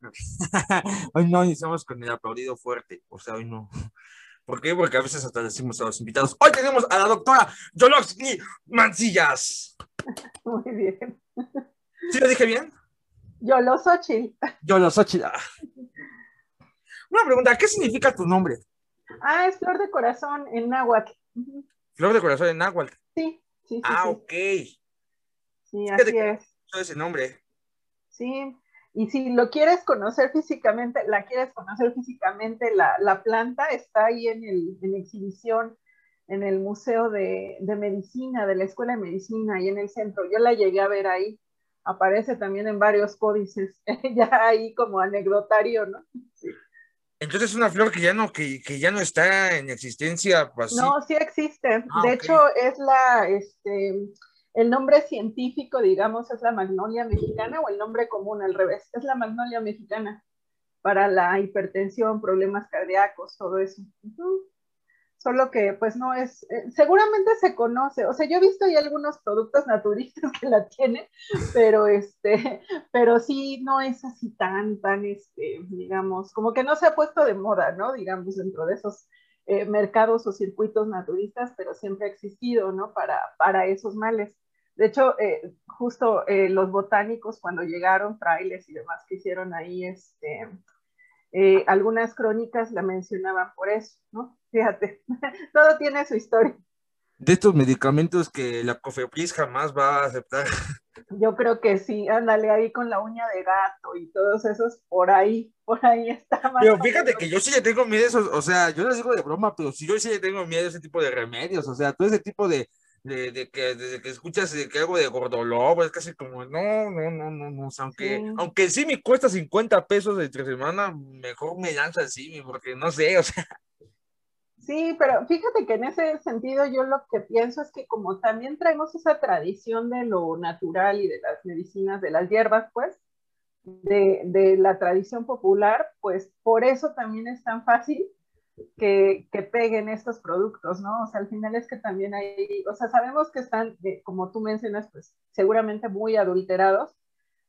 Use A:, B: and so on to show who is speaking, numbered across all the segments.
A: hoy no iniciamos con el aplaudido fuerte, o sea, hoy no. ¿Por qué? Porque a veces hasta decimos a los invitados, hoy tenemos a la doctora Yoloxky Mancillas.
B: Muy bien.
A: ¿Sí lo dije bien?
B: Yolosochil.
A: Ah. Una pregunta, ¿qué significa tu nombre?
B: Ah, es flor de corazón en náhuatl.
A: Flor de corazón en náhuatl.
B: Sí, sí,
A: Ah,
B: sí.
A: ok.
B: Sí, así es.
A: ese nombre.
B: Sí, y si lo quieres conocer físicamente, la quieres conocer físicamente, la, la planta está ahí en, el, en exhibición en el Museo de, de, Medicina, de la Escuela de Medicina, ahí en el centro. Yo la llegué a ver ahí. Aparece también en varios códices, ya ahí como anecdotario, ¿no? Sí.
A: Entonces es una flor que ya no, que, que ya no está en existencia.
B: Pues, no, sí existe.
A: Ah,
B: de
A: okay.
B: hecho, es la, este, el nombre científico, digamos, es la magnolia mexicana o el nombre común al revés, es la magnolia mexicana para la hipertensión, problemas cardíacos, todo eso. Uh -huh. Solo que pues no es, eh, seguramente se conoce, o sea, yo he visto ahí algunos productos naturistas que la tienen, pero este, pero sí no es así tan, tan, este, digamos, como que no se ha puesto de moda, ¿no? Digamos, dentro de esos eh, mercados o circuitos naturistas, pero siempre ha existido, ¿no? Para, para esos males. De hecho, eh, justo los botánicos cuando llegaron, frailes y demás que hicieron ahí, este, eh, algunas crónicas la mencionaban por eso, ¿no? Fíjate, todo tiene su historia.
A: De estos medicamentos que la COFEPRIS jamás va a aceptar.
B: Yo creo que sí, ándale ahí con la uña de gato y todos esos, por ahí, por ahí está más.
A: Pero fíjate que yo sí le tengo miedo esos, o sea, yo les digo de broma, pero sí yo sí le tengo miedo a ese tipo de remedios, o sea, todo ese tipo de, de, de que desde que escuchas de que algo de gordolobo es casi como no, no, no, no, no, o sea, aunque, sí. aunque sí me cuesta 50 pesos de tres semana, mejor me lanzo así, porque no sé, o sea.
B: Sí, pero fíjate que en ese sentido yo lo que pienso es que como también traemos esa tradición de lo natural y de las medicinas, de las hierbas, pues, de, de la tradición popular, pues por eso también es tan fácil que, peguen estos productos, ¿no? O sea, al final es que también hay, o sea, sabemos que están, eh, como tú mencionas, pues seguramente muy adulterados,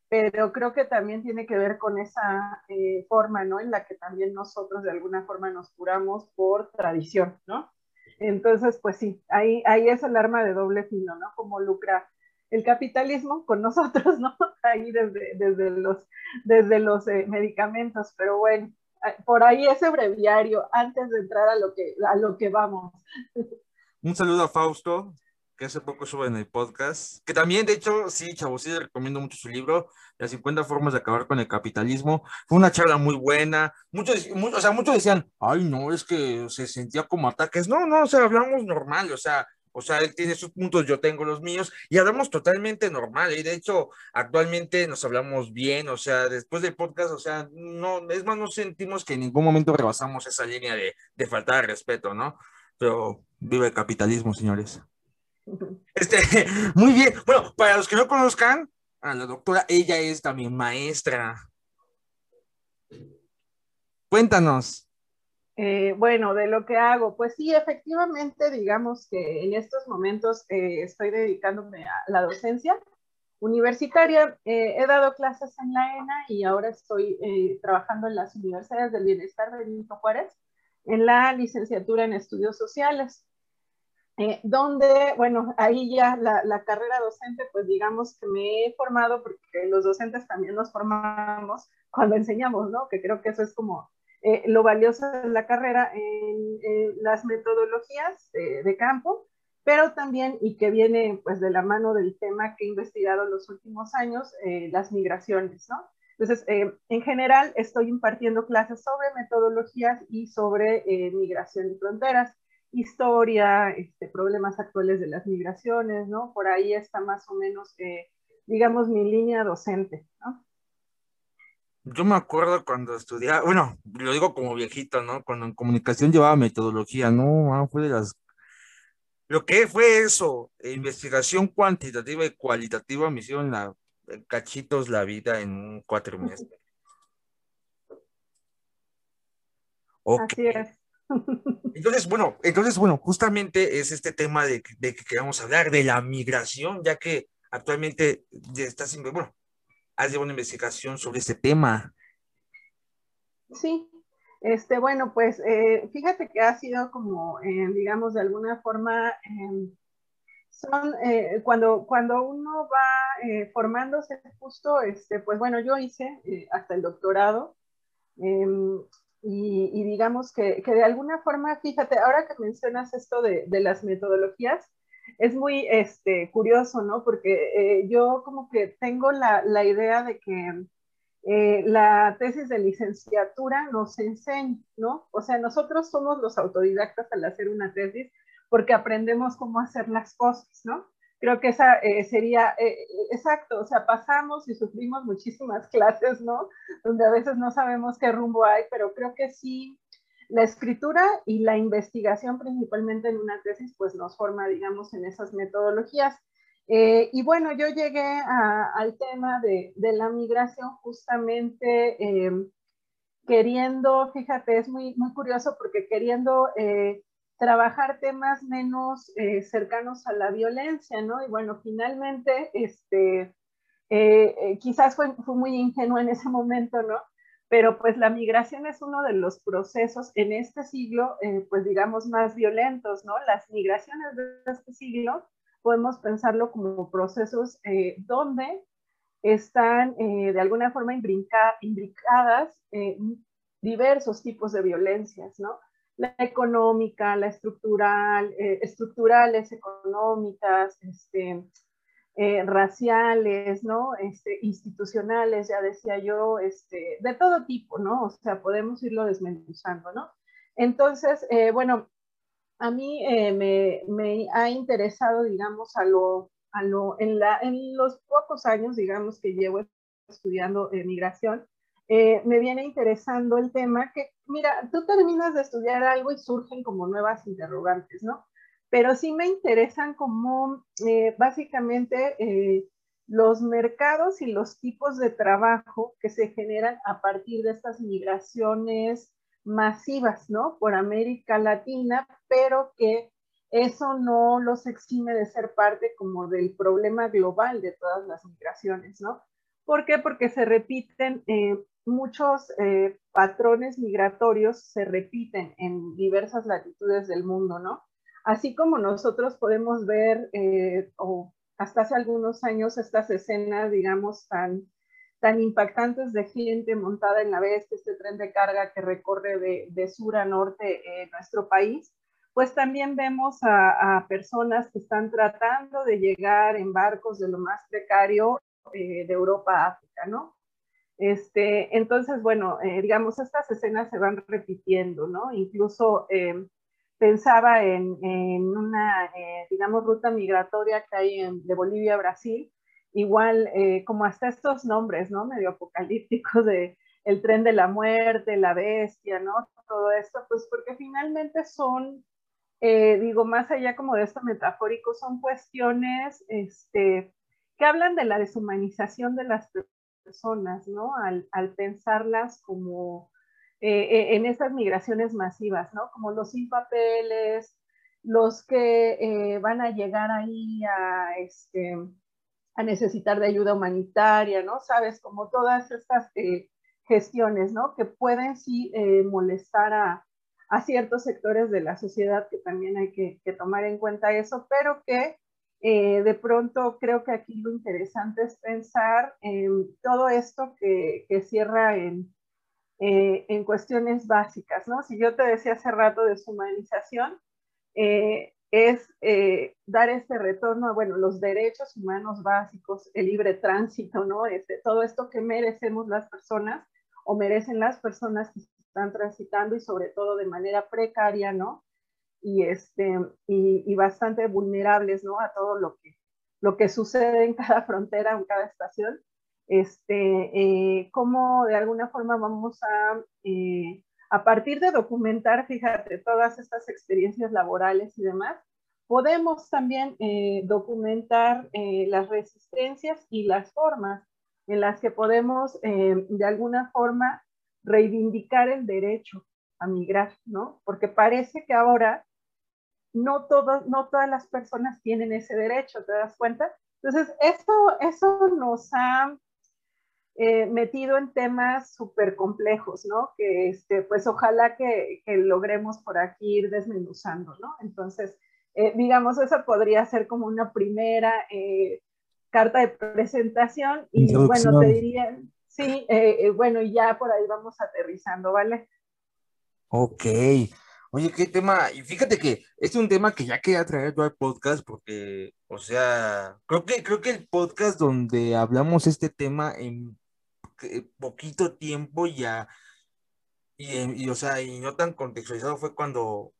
B: pero creo que también tiene que ver con esa eh, forma, ¿no? En la que también nosotros de alguna forma nos curamos por tradición, ¿no? Entonces, pues sí, ahí, ahí es el arma de doble filo, ¿no? Como lucra el capitalismo con nosotros, ¿no? Ahí desde, desde los, desde los eh, medicamentos, pero bueno, por ahí ese breviario antes de entrar a lo que, a lo que vamos.
A: Un saludo a Fausto, que hace poco sube en el podcast, que también, de hecho, sí, chavos, sí, recomiendo mucho su libro, Las 50 formas de acabar con el capitalismo. Fue una charla muy buena. Muchos, muchos, o sea, muchos decían, ay, no, es que se sentía como ataques. No, no, o sea, hablamos normal, o sea, o sea, él tiene sus puntos, yo tengo los míos, y hablamos totalmente normal, y de hecho, actualmente nos hablamos bien, o sea, después del podcast, o sea, no, es más, no sentimos que en ningún momento rebasamos esa línea de, de faltar de respeto, ¿no? Pero vive el capitalismo, señores. Este, muy bien. Bueno, para los que no conozcan a la doctora, ella es también maestra. Cuéntanos.
B: Eh, bueno, de lo que hago, pues sí, efectivamente, digamos que en estos momentos eh, estoy dedicándome a la docencia universitaria. Eh, he dado clases en la ENA y ahora estoy trabajando en las universidades del bienestar de Benito Juárez en la licenciatura en estudios sociales. Donde, bueno, ahí ya la, la, carrera docente, pues digamos que me he formado, porque los docentes también nos formamos cuando enseñamos, ¿no? Que creo que eso es como eh, lo valioso de la carrera en, en las metodologías eh, de campo, pero también, y que viene pues de la mano del tema que he investigado en los últimos años, eh, las migraciones, ¿no? Entonces, en general, estoy impartiendo clases sobre metodologías y sobre migración y fronteras historia, este, problemas actuales de las migraciones, ¿no? Por ahí está más o menos, eh, digamos, mi línea docente, ¿no?
A: Yo me acuerdo cuando estudiaba, bueno, lo digo como viejito, ¿no? Cuando en comunicación llevaba metodología, ¿no? Fue de las... Lo que fue eso, investigación cuantitativa y cualitativa, me hicieron la, cachitos la vida en un cuatrimestre.
B: Así es.
A: Entonces, bueno, entonces, bueno, justamente es este tema de, de que queremos hablar de la migración, ya que actualmente ya estás, bueno, has llevado una investigación sobre este tema.
B: Sí, este, bueno, pues eh, fíjate que ha sido como, eh, digamos, de alguna forma, em, son, eh, cuando, cuando uno va formándose justo, este, pues bueno, yo hice hasta el doctorado em, y, digamos que, que, de alguna forma, fíjate, ahora que mencionas esto de, de las metodologías, es muy este, curioso, ¿no? Porque yo como que tengo la, la idea de que eh, la tesis de licenciatura nos enseña, ¿no? O sea, nosotros somos los autodidactas al hacer una tesis porque aprendemos cómo hacer las cosas, ¿no? Creo que esa eh, sería, eh, exacto, o sea, pasamos y sufrimos muchísimas clases, ¿no? Donde a veces no sabemos qué rumbo hay, pero creo que sí, la escritura y la investigación principalmente en una tesis, pues nos forma, digamos, en esas metodologías. Eh, y bueno, yo llegué al tema de, la migración justamente em, queriendo, fíjate, es muy, muy curioso porque queriendo eh, trabajar temas menos eh, cercanos a la violencia, ¿no? Y bueno, finalmente, este, quizás fue, fue muy ingenuo en ese momento, ¿no? Pero pues la migración es uno de los procesos en este siglo, pues digamos, más violentos, ¿no? Las migraciones de este siglo podemos pensarlo como procesos eh, donde están eh, de alguna forma imbricadas eh, diversos tipos de violencias, ¿no? La económica, la estructural, estructurales, económicas, este, raciales, ¿no? Este, institucionales, ya decía yo, este, de todo tipo, ¿no? O sea, podemos irlo desmenuzando, ¿no? Entonces, bueno, a mí eh, me, ha interesado, digamos, a lo, a lo, en, la, en los pocos años, digamos, que llevo estudiando migración, eh, me viene interesando el tema que, mira, tú terminas de estudiar algo y surgen como nuevas interrogantes, ¿no? Pero sí me interesan como eh, básicamente los mercados y los tipos de trabajo que se generan a partir de estas migraciones masivas, ¿no? Por América Latina, pero que eso no los exime de ser parte como del problema global de todas las migraciones, ¿no? ¿Por qué? Porque se repiten eh, muchos eh, patrones migratorios, se repiten en diversas latitudes del mundo, ¿no? Así como nosotros podemos ver, eh, o hasta hace algunos años, estas escenas, digamos, tan tan impactantes de gente montada en la bestia, este tren de carga que recorre de, sur a norte en nuestro país, pues también vemos a, personas que están tratando de llegar en barcos de lo más precario eh, de Europa a África, ¿no? Este, entonces, bueno, eh, digamos, estas escenas se van repitiendo, ¿no? Incluso eh, pensaba en, una, digamos, ruta migratoria que hay de Bolivia a Brasil, igual eh, como hasta estos nombres, ¿no? Medio apocalípticos de el tren de la muerte, la bestia, ¿no? Todo esto, pues porque finalmente son, eh, digo, más allá como de esto metafórico, son cuestiones este, que hablan de la deshumanización de las personas, ¿no? Al, pensarlas como eh, en estas migraciones masivas, ¿no? Como los sin papeles, los que van a llegar ahí a, este, a necesitar de ayuda humanitaria, ¿no? Sabes, como todas estas eh, gestiones, ¿no? Que pueden sí eh, molestar a, a, ciertos sectores de la sociedad, que también hay que, tomar en cuenta eso, pero que eh, de pronto creo que aquí lo interesante es pensar en todo esto que cierra en, en cuestiones básicas, ¿no? Si yo te decía hace rato de deshumanización, eh, es eh, dar este retorno a, bueno, los derechos humanos básicos, el libre tránsito, ¿no? Este, todo esto que merecemos las personas o merecen las personas que están transitando y sobre todo de manera precaria, ¿no? Y, este, y, bastante vulnerables, ¿no? A todo lo que, lo que sucede en cada frontera, en cada estación. Este, eh, cómo de alguna forma vamos a eh, a partir de documentar, fíjate, todas estas experiencias laborales y demás, podemos también eh, documentar eh, las resistencias y las formas en las que podemos eh, de alguna forma reivindicar el derecho a migrar, ¿no? Porque parece que ahora no, todos, no todas las personas tienen ese derecho, ¿te das cuenta? Entonces, eso, eso nos ha eh, metido en temas súper complejos, ¿no? Que, este, pues, ojalá que, que, logremos por aquí ir desmenuzando, ¿no? Entonces, eh, digamos, esa podría ser como una primera eh, carta de presentación y, bueno, te diría, sí, bueno, y ya por ahí vamos aterrizando, ¿vale?
A: Ok. Oye, qué tema, y fíjate que es un tema que ya quería traer yo al podcast porque, o sea, creo que, creo que el podcast donde hablamos este tema en poquito tiempo ya, y, o sea, y no tan contextualizado fue cuando,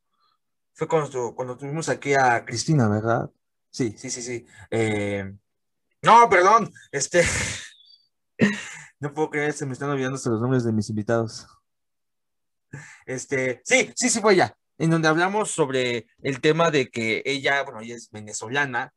A: fue cuando, cuando tuvimos aquí a Cristina, ¿verdad? Sí, sí, sí, sí. Eh, no, perdón, este, no puedo creer, se me están olvidando los nombres de mis invitados. Este, sí, sí, sí fue ella, en donde hablamos sobre el tema de que ella, bueno, ella es venezolana,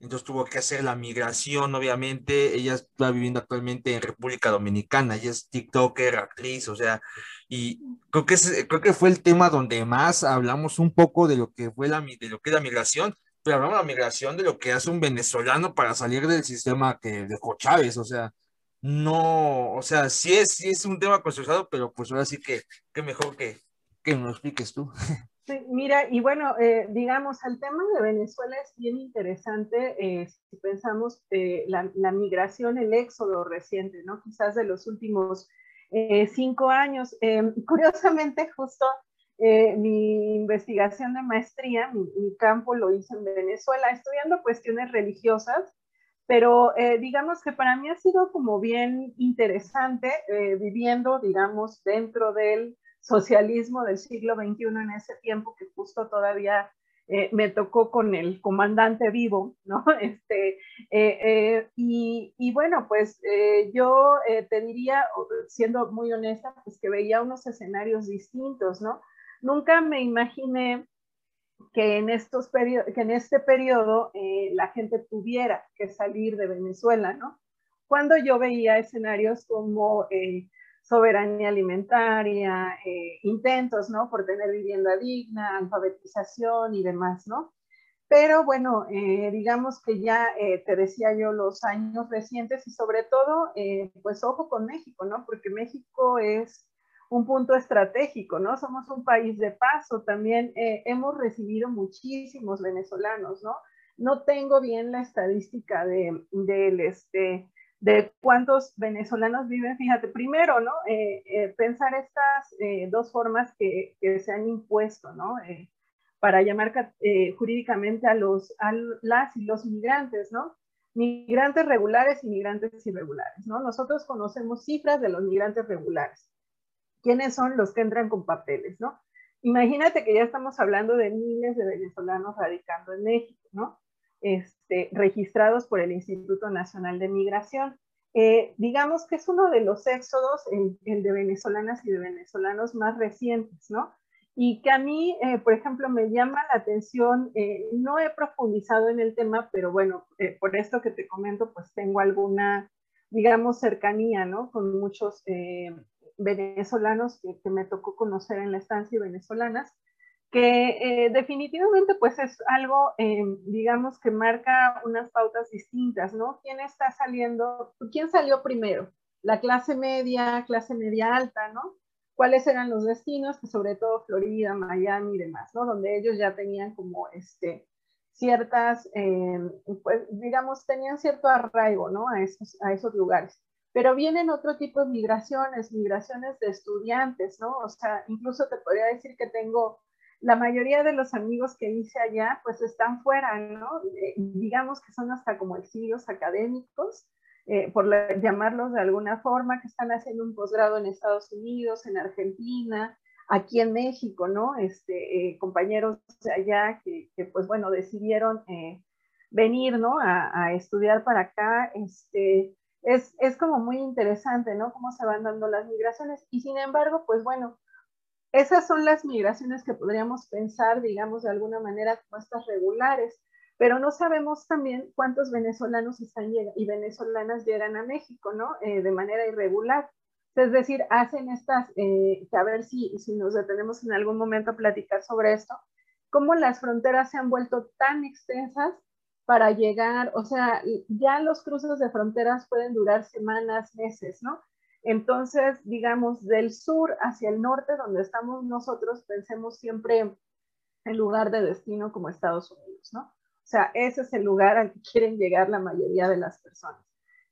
A: entonces tuvo que hacer la migración, obviamente, ella está viviendo actualmente en República Dominicana, ella es TikToker, actriz, o sea, y creo que, creo que fue el tema donde más hablamos un poco de lo que fue la, de lo que es la migración, pero hablamos de la migración de lo que hace un venezolano para salir del sistema que dejó Chávez, o sea, no, o sea, sí es, sí es un tema consensuado, pero pues ahora sí que, que mejor que, que nos expliques tú.
B: Mira, y bueno, eh, digamos, el tema de Venezuela es bien interesante eh, si pensamos eh, la, migración, el éxodo reciente, ¿no? Quizás de los últimos cinco años. curiosamente, justo mi investigación de maestría, mi, mi, campo lo hice en Venezuela, estudiando cuestiones religiosas pero eh, digamos que para mí ha sido como bien interesante eh, viviendo, digamos, dentro del socialismo del siglo XXI en ese tiempo que justo todavía eh, me tocó con el comandante vivo, ¿no? Este, y, y, bueno, pues yo te diría, siendo muy honesta, pues que veía unos escenarios distintos, ¿no? Nunca me imaginé que en, estos que en este periodo eh, la gente tuviera que salir de Venezuela, ¿no? Cuando yo veía escenarios como eh, soberanía alimentaria, eh, intentos, ¿no? Por tener vivienda digna, alfabetización y demás, ¿no? Pero bueno, digamos que ya te decía yo los años recientes y sobre todo, pues ojo con México, ¿no? Porque México es un punto estratégico, ¿no? Somos un país de paso, también eh, hemos recibido muchísimos venezolanos, ¿no? No tengo bien la estadística de, este, de cuántos venezolanos viven, fíjate, primero, ¿no? Eh, eh, pensar estas dos formas que, que, se han impuesto, ¿no? para llamar jurídicamente a, los, a las y los migrantes, ¿no? Migrantes regulares y migrantes irregulares, ¿no? Nosotros conocemos cifras de los migrantes regulares quiénes son los que entran con papeles, ¿no? Imagínate que ya estamos hablando de miles de venezolanos radicando en México, ¿no? Este, registrados por el Instituto Nacional de Migración. Eh, digamos que es uno de los éxodos, el, de venezolanas y de venezolanos más recientes, ¿no? Y que a mí, eh, por ejemplo, me llama la atención, eh, no he profundizado en el tema, pero bueno, por esto que te comento, pues tengo alguna, digamos, cercanía, ¿no? Con muchos venezolanos que, me tocó conocer en la estancia venezolanas, que eh, definitivamente pues es algo, eh, digamos, que marca unas pautas distintas, ¿no? ¿Quién está saliendo? ¿Quién salió primero? La clase media, clase media alta, ¿no? ¿Cuáles eran los destinos? Pues sobre todo Florida, Miami y demás, ¿no? Donde ellos ya tenían como este, ciertas, eh, pues digamos, tenían cierto arraigo, ¿no? A esos, a esos lugares. Pero vienen otro tipo de migraciones, migraciones de estudiantes, ¿no? O sea, incluso te podría decir que tengo, la mayoría de los amigos que hice allá, pues están fuera, ¿no? Eh, digamos que son hasta como exilios académicos, eh, por llamarlos de alguna forma, que están haciendo un posgrado en Estados Unidos, en Argentina, aquí en México, ¿no? Este, eh, compañeros de allá que, pues bueno, decidieron venir, ¿no? A, a, estudiar para acá, este, es, es como muy interesante, ¿no? Cómo se van dando las migraciones. Y sin embargo, pues bueno, esas son las migraciones que podríamos pensar, digamos, de alguna manera como estas regulares, pero no sabemos también cuántos venezolanos y venezolanas llegan a México, ¿no? Eh, de manera irregular. Es decir, hacen estas, eh, a ver si, si nos detenemos en algún momento a platicar sobre esto, cómo las fronteras se han vuelto tan extensas para llegar, o sea, ya los cruces de fronteras pueden durar semanas, meses, ¿no? Entonces, digamos, del sur hacia el norte, donde estamos nosotros, pensemos siempre en lugar de destino como Estados Unidos, ¿no? O sea, ese es el lugar al que quieren llegar la mayoría de las personas.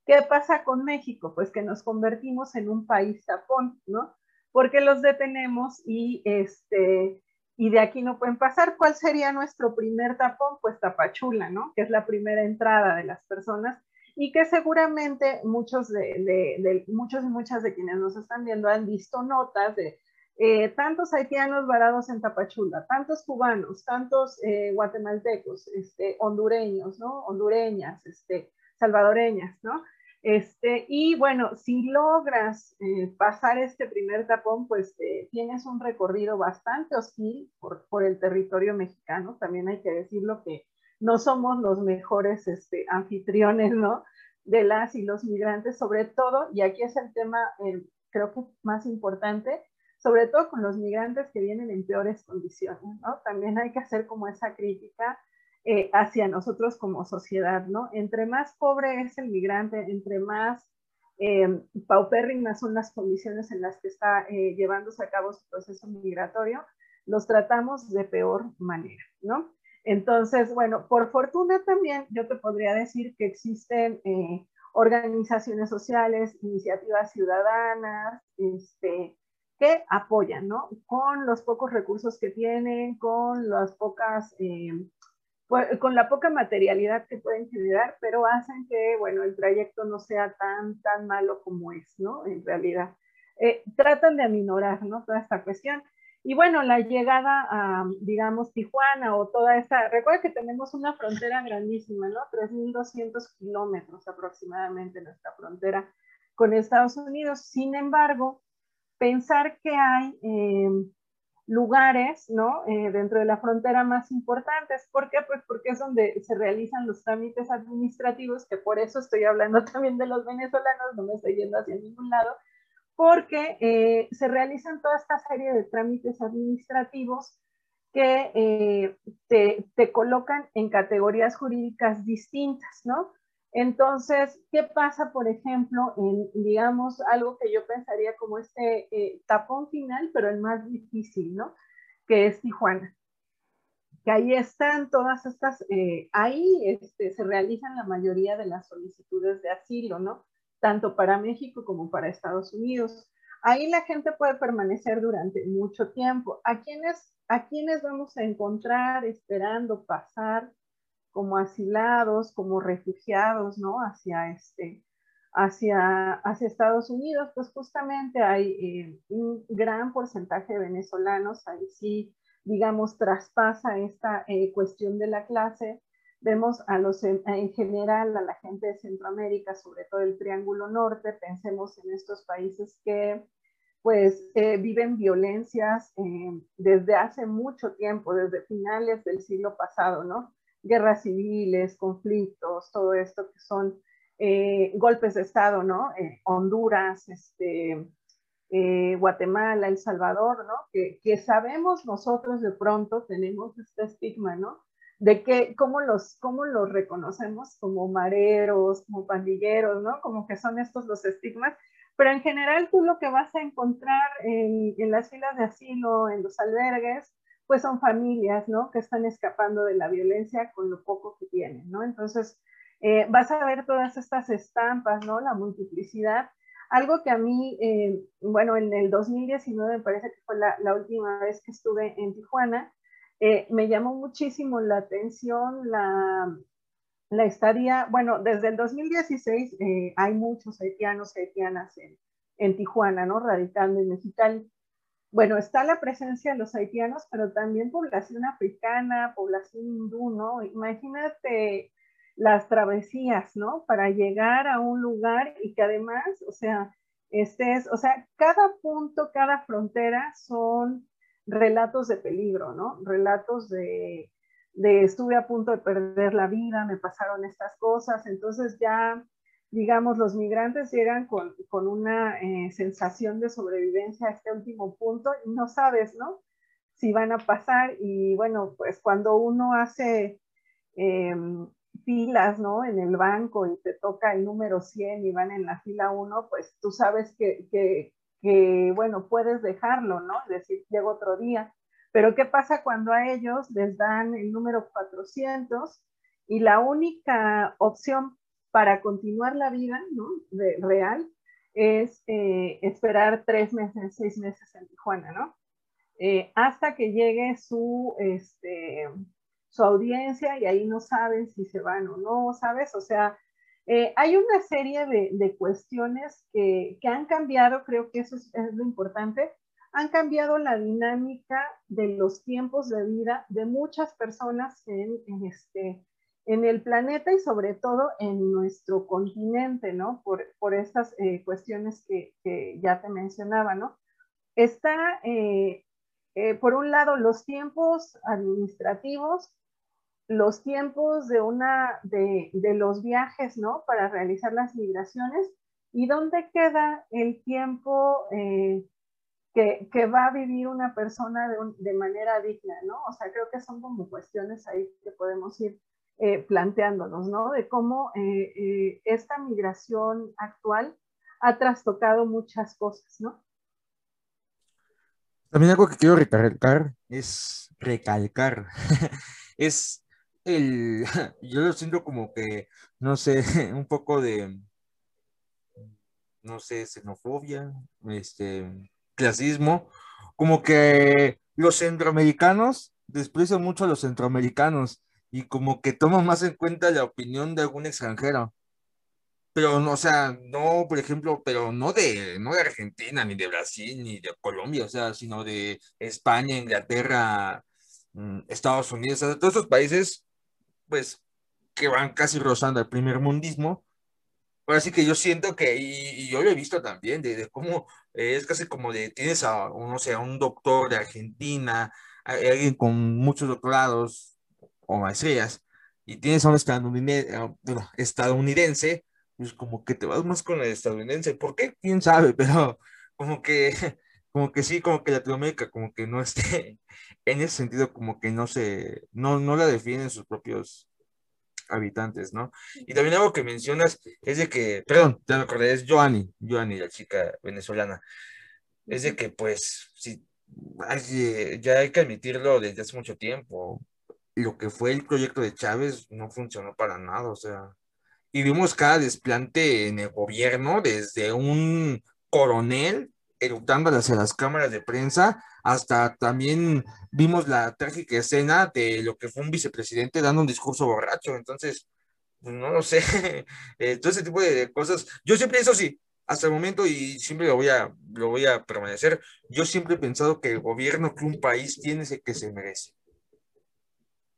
B: ¿Qué pasa con México? Pues que nos convertimos en un país tapón, ¿no? Porque los detenemos y, este, y de aquí no pueden pasar. ¿Cuál sería nuestro primer tapón? Pues Tapachula, ¿no? Que es la primera entrada de las personas y que seguramente muchos de, muchos y muchas de quienes nos están viendo han visto notas de eh, tantos haitianos varados en Tapachula, tantos cubanos, tantos eh, guatemaltecos, este, hondureños, ¿no? Hondureñas, este, salvadoreñas, ¿no? Este, y bueno, si logras eh, pasar este primer tapón, pues tienes un recorrido bastante hostil por, el territorio mexicano. También hay que decirlo que no somos los mejores este, anfitriones, ¿no? De las y los migrantes, sobre todo, y aquí es el tema, creo que más importante, sobre todo con los migrantes que vienen en peores condiciones, ¿no? También hay que hacer como esa crítica eh, hacia nosotros como sociedad, ¿no? Entre más pobre es el migrante, entre más eh, paupérrimas son las condiciones en las que está eh, llevándose a cabo su proceso migratorio, los tratamos de peor manera, ¿no? Entonces, bueno, por fortuna también yo te podría decir que existen eh, organizaciones sociales, iniciativas ciudadanas, este, que apoyan, ¿no? Con los pocos recursos que tienen, con las pocas pues, con la poca materialidad que pueden generar, pero hacen que, bueno, el trayecto no sea tan, tan malo como es, ¿no? En realidad. Eh, tratan de aminorar, ¿no? Toda esta cuestión. Y bueno, la llegada a, digamos, Tijuana o toda esta, recuerda que tenemos una frontera grandísima, ¿no? 3.200 kilómetros aproximadamente nuestra frontera con Estados Unidos. Sin embargo, pensar que hay eh, lugares, ¿no? Eh, dentro de la frontera más importantes. ¿Por qué? Pues porque es donde se realizan los trámites administrativos, que por eso estoy hablando también de los venezolanos, no me estoy yendo hacia ningún lado, porque eh, se realizan toda esta serie de trámites administrativos que eh, te, colocan en categorías jurídicas distintas, ¿no? Entonces, ¿qué pasa, por ejemplo, en, digamos, algo que yo pensaría como este eh, tapón final, pero el más difícil, ¿no? Que es Tijuana. Que ahí están todas estas, eh, ahí este, se realizan la mayoría de las solicitudes de asilo, ¿no? Tanto para México como para Estados Unidos. Ahí la gente puede permanecer durante mucho tiempo. ¿A quiénes, a quiénes vamos a encontrar esperando pasar? como asilados, como refugiados, ¿no? Hacia, este, hacia, hacia Estados Unidos, pues justamente hay eh, un gran porcentaje de venezolanos, ahí sí, digamos, traspasa esta eh, cuestión de la clase. Vemos a los, en, general, a la gente de Centroamérica, sobre todo el Triángulo Norte, pensemos en estos países que pues eh, viven violencias desde hace mucho tiempo, desde finales del siglo pasado, ¿no? guerras civiles, conflictos, todo esto que son eh, golpes de Estado, ¿no? Eh, Honduras, este, eh, Guatemala, El Salvador, ¿no? Que, que, sabemos nosotros de pronto tenemos este estigma, ¿no? De que cómo los, cómo los reconocemos como mareros, como pandilleros, ¿no? Como que son estos los estigmas, pero en general tú lo que vas a encontrar en, en las filas de asilo, en los albergues, pues son familias, ¿no? Que están escapando de la violencia con lo poco que tienen, ¿no? Entonces, eh, vas a ver todas estas estampas, ¿no? La multiplicidad. Algo que a mí, eh, bueno, en el 2019 me parece que fue la, última vez que estuve en Tijuana, eh, me llamó muchísimo la atención la, la estadía, bueno, desde el 2016 hay muchos haitianos y haitianas en, en Tijuana, ¿no? Radicando en Mexicali bueno, está la presencia de los haitianos, pero también población africana, población hindú, ¿no? Imagínate las travesías, ¿no? Para llegar a un lugar y que además, o sea, este es, o sea, cada punto, cada frontera son relatos de peligro, ¿no? Relatos de, de estuve a punto de perder la vida, me pasaron estas cosas, entonces ya digamos, los migrantes llegan con, con una eh, sensación de sobrevivencia a este último punto y no sabes, ¿no? Si van a pasar y bueno, pues cuando uno hace em, filas, ¿no? En el banco y te toca el número 100 y van en la fila 1, pues tú sabes que, que, que, bueno, puedes dejarlo, ¿no? Es decir, llego otro día. Pero ¿qué pasa cuando a ellos les dan el número 400 y la única opción para continuar la vida ¿no? de, real es eh, esperar tres meses, seis meses en Tijuana, ¿no? Eh, hasta que llegue su, este, su audiencia y ahí no saben si se van o no, ¿sabes? O sea, eh, hay una serie de, de cuestiones que, que, han cambiado, creo que eso es, es, lo importante, han cambiado la dinámica de los tiempos de vida de muchas personas en, en este, en el planeta y sobre todo en nuestro continente, ¿no? Por, por estas eh, cuestiones que, que, ya te mencionaba, ¿no? Está, eh, eh, por un lado, los tiempos administrativos, los tiempos de, una, de, de, los viajes, ¿no? Para realizar las migraciones y dónde queda el tiempo que, que, va a vivir una persona de, un, de manera digna, ¿no? O sea, creo que son como cuestiones ahí que podemos ir eh, planteándonos, ¿no? De cómo eh, eh, esta migración actual ha trastocado muchas cosas, ¿no?
A: También algo que quiero recalcar es recalcar, es el, yo lo siento como que, no sé, un poco de, no sé, xenofobia, este, clasismo, como que los centroamericanos desprecian mucho a los centroamericanos y como que toma más en cuenta la opinión de algún extranjero. Pero no, o sea, no, por ejemplo, pero no de, no de Argentina, ni de Brasil, ni de Colombia, o sea, sino de España, Inglaterra, mm, Estados Unidos, todos esos países, pues, que van casi rozando el primer mundismo. Ahora sí que yo siento que, y, yo lo he visto también, de, cómo es casi como de, tienes a, no sé, a un doctor de Argentina, alguien con muchos doctorados, o maestrías y tienes a un estadounidense, eh, estadounidense, pues como que te vas más con el estadounidense. ¿Por qué? ¿Quién sabe? Pero como que, como que sí, como que Latinoamérica como que no esté, en ese sentido como que no se, no, no la defienden sus propios habitantes, ¿no? Y también algo que mencionas es de que, perdón, ya me acordé, es Joanny, Joanny, la chica venezolana, es de que pues, sí, ya hay que admitirlo desde hace mucho tiempo, lo que fue el proyecto de Chávez no funcionó para nada, o sea, y vimos cada desplante en el gobierno, desde un coronel eructando hacia las cámaras de prensa, hasta también vimos la trágica escena de lo que fue un vicepresidente dando un discurso borracho, entonces, pues, no lo sé, eh, todo ese tipo de cosas, yo siempre eso sí, hasta el momento y siempre lo voy a, lo voy a permanecer, yo siempre he pensado que el gobierno que un país tiene es el que se merece.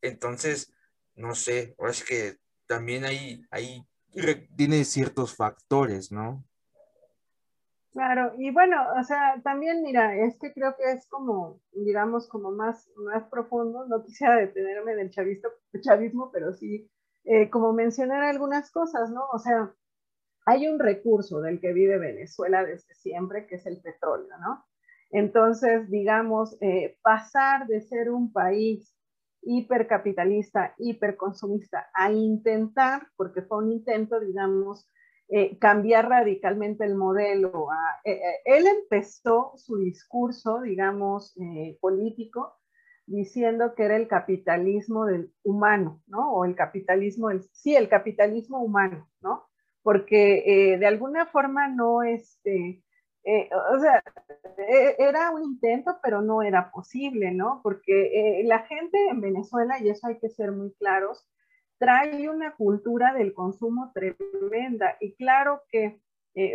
A: Entonces, no sé, ahora es que también hay, hay, tiene ciertos factores, ¿no?
B: Claro, y bueno, o sea, también mira, es que creo que es como, digamos, como más, más profundo, no quisiera detenerme en el chavismo, pero sí, eh, como mencionar algunas cosas, ¿no? O sea, hay un recurso del que vive Venezuela desde siempre, que es el petróleo, ¿no? Entonces, digamos, eh, pasar de ser un país hipercapitalista, hiperconsumista, a intentar, porque fue un intento, digamos, eh, cambiar radicalmente el modelo. Eh, eh, él empezó su discurso, digamos, político, diciendo que era el capitalismo humano, ¿no? O el capitalismo, sí, el capitalismo humano, ¿no? Porque de alguna forma no, este, o sea, eh, era un intento, pero no era posible, ¿no? Porque la gente en Venezuela, y eso hay que ser muy claros, trae una cultura del consumo tremenda y claro que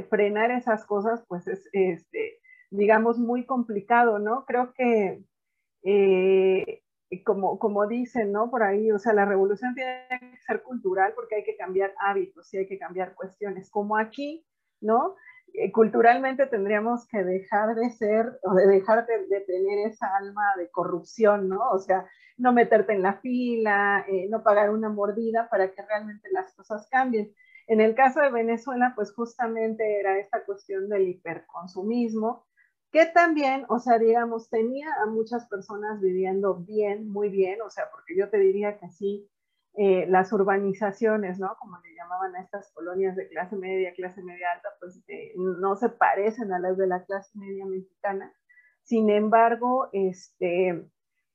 B: frenar esas cosas, pues es, este, digamos, muy complicado, ¿no? Creo que, como, como dicen, ¿no? Por ahí, o sea, la revolución tiene que ser cultural porque hay que cambiar hábitos y hay que cambiar cuestiones, como aquí, ¿no? Eh, culturalmente tendríamos que dejar de ser o de dejar de, tener esa alma de corrupción, ¿no? O sea, no meterte en la fila, eh, no pagar una mordida para que realmente las cosas cambien. En el caso de Venezuela, pues justamente era esta cuestión del hiperconsumismo, que también, o sea, digamos, tenía a muchas personas viviendo bien, muy bien, o sea, porque yo te diría que sí, eh, las urbanizaciones, ¿no? Como le llamaban a estas colonias de clase media, clase media alta, pues eh, no se parecen a las de la clase media mexicana. Sin embargo, este,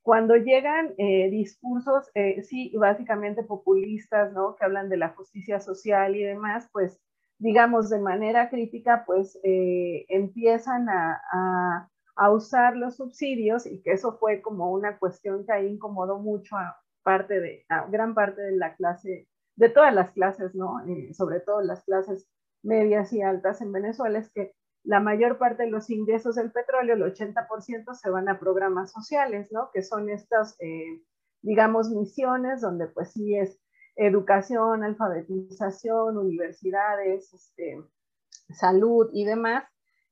B: cuando llegan eh, discursos, sí, básicamente populistas, ¿no? Que hablan de la justicia social y demás, pues digamos, de manera crítica, pues empiezan a, a, a, usar los subsidios y que eso fue como una cuestión que ahí incomodó mucho a, parte de, gran parte de la clase, de todas las clases, ¿no? Eh, sobre todo las clases medias y altas en Venezuela, es que la mayor parte de los ingresos del petróleo, el 80%, se van a programas sociales, ¿no? Que son estas, eh, digamos, misiones donde pues sí es educación, alfabetización, universidades, este, salud y demás,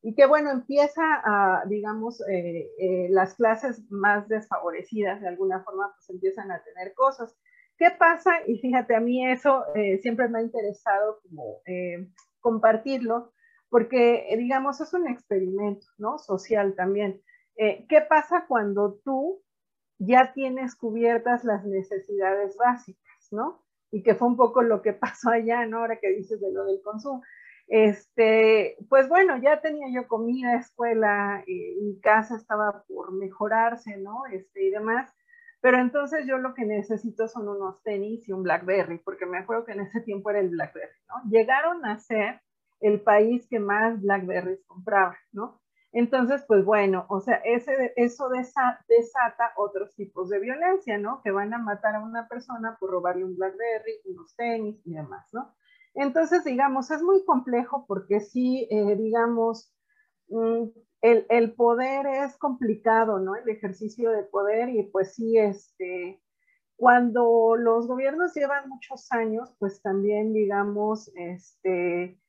B: y que bueno, empieza a, digamos, eh, eh, las clases más desfavorecidas de alguna forma, pues empiezan a tener cosas. ¿Qué pasa? Y fíjate, a mí eso eh, siempre me ha interesado como compartirlo, porque digamos, es un experimento, ¿no? Social también. ¿Qué pasa cuando tú ya tienes cubiertas las necesidades básicas, ¿no? Y que fue un poco lo que pasó allá, ¿no? Ahora que dices de lo del consumo este, pues bueno, ya tenía yo comida, escuela, eh, mi casa estaba por mejorarse, ¿no? Este, y demás. Pero entonces yo lo que necesito son unos tenis y un Blackberry, porque me acuerdo que en ese tiempo era el Blackberry, ¿no? Llegaron a ser el país que más Blackberries compraba, ¿no? Entonces, pues bueno, o sea, eso desata otros tipos de violencia, ¿no? Que van a matar a una persona por robarle un Blackberry, unos tenis y demás, ¿no? Entonces, digamos, es muy complejo porque sí, eh, digamos, mm, el, poder es complicado, ¿no? El ejercicio de poder y pues sí, este, cuando los gobiernos llevan muchos años, pues también, digamos, este,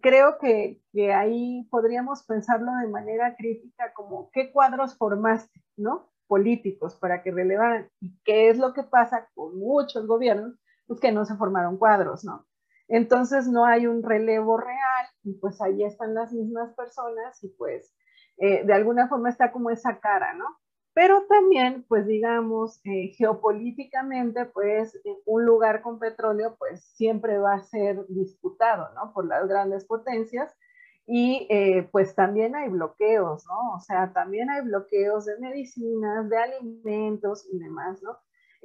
B: creo que, que ahí podríamos pensarlo de manera crítica como qué cuadros formaste, ¿no? Políticos para que relevan y qué es lo que pasa con muchos gobiernos, pues que no se formaron cuadros, ¿no? Entonces no hay un relevo real y pues ahí están las mismas personas y pues eh, de alguna forma está como esa cara, ¿no? Pero también, pues digamos, eh, geopolíticamente, pues un lugar con petróleo, pues siempre va a ser disputado, ¿no? Por las grandes potencias. Y eh, pues también hay bloqueos, ¿no? O sea, también hay bloqueos de medicinas, de alimentos y demás, ¿no?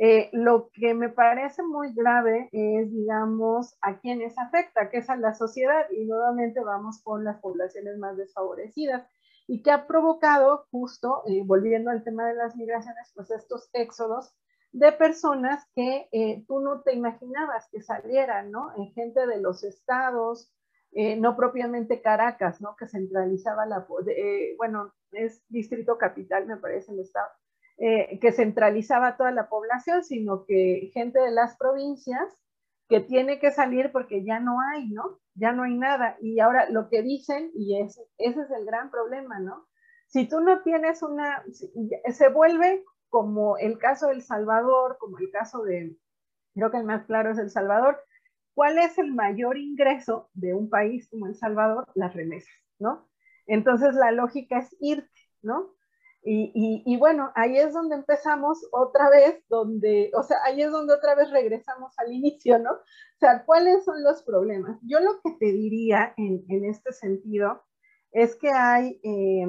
B: Eh, lo que me parece muy grave es, digamos, a quienes afecta, que es a la sociedad, y nuevamente vamos con las poblaciones más desfavorecidas, y que ha provocado justo, eh, volviendo al tema de las migraciones, pues estos éxodos de personas que eh, tú no te imaginabas que salieran, ¿no? En gente de los estados, no propiamente Caracas, ¿no? Que centralizaba la, bueno, es distrito capital, me parece, el estado eh, que centralizaba toda la población, sino que gente de las provincias que tiene que salir porque ya no hay, ¿no? Ya no hay nada. Y ahora lo que dicen, y ese, ese es el gran problema, ¿no? Si tú no tienes una, se vuelve como el caso del Salvador, como el caso de, creo que el más claro es El Salvador, ¿cuál es el mayor ingreso de un país como El Salvador? Las remesas, ¿no? Entonces la lógica es irte, ¿no? Y, bueno, ahí es donde empezamos otra vez, donde, o sea, ahí es donde otra vez regresamos al inicio, ¿no? O sea, ¿cuáles son los problemas? Yo lo que te diría en, este sentido es que hay eh,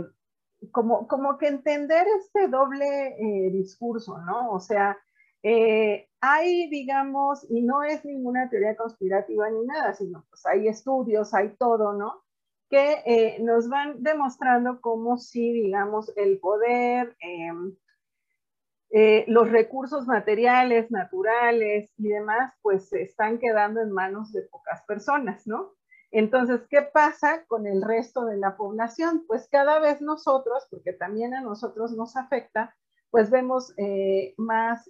B: como, como que entender este doble eh, discurso, ¿no? O sea, eh, hay, digamos, y no es ninguna teoría conspirativa ni nada, sino pues hay estudios, hay todo, ¿no? Que eh, nos van demostrando cómo si, digamos, el poder, em, eh, los recursos materiales, naturales y demás, pues se están quedando en manos de pocas personas, ¿no? Entonces, ¿qué pasa con el resto de la población? Pues cada vez nosotros, porque también a nosotros nos afecta, pues vemos eh, más,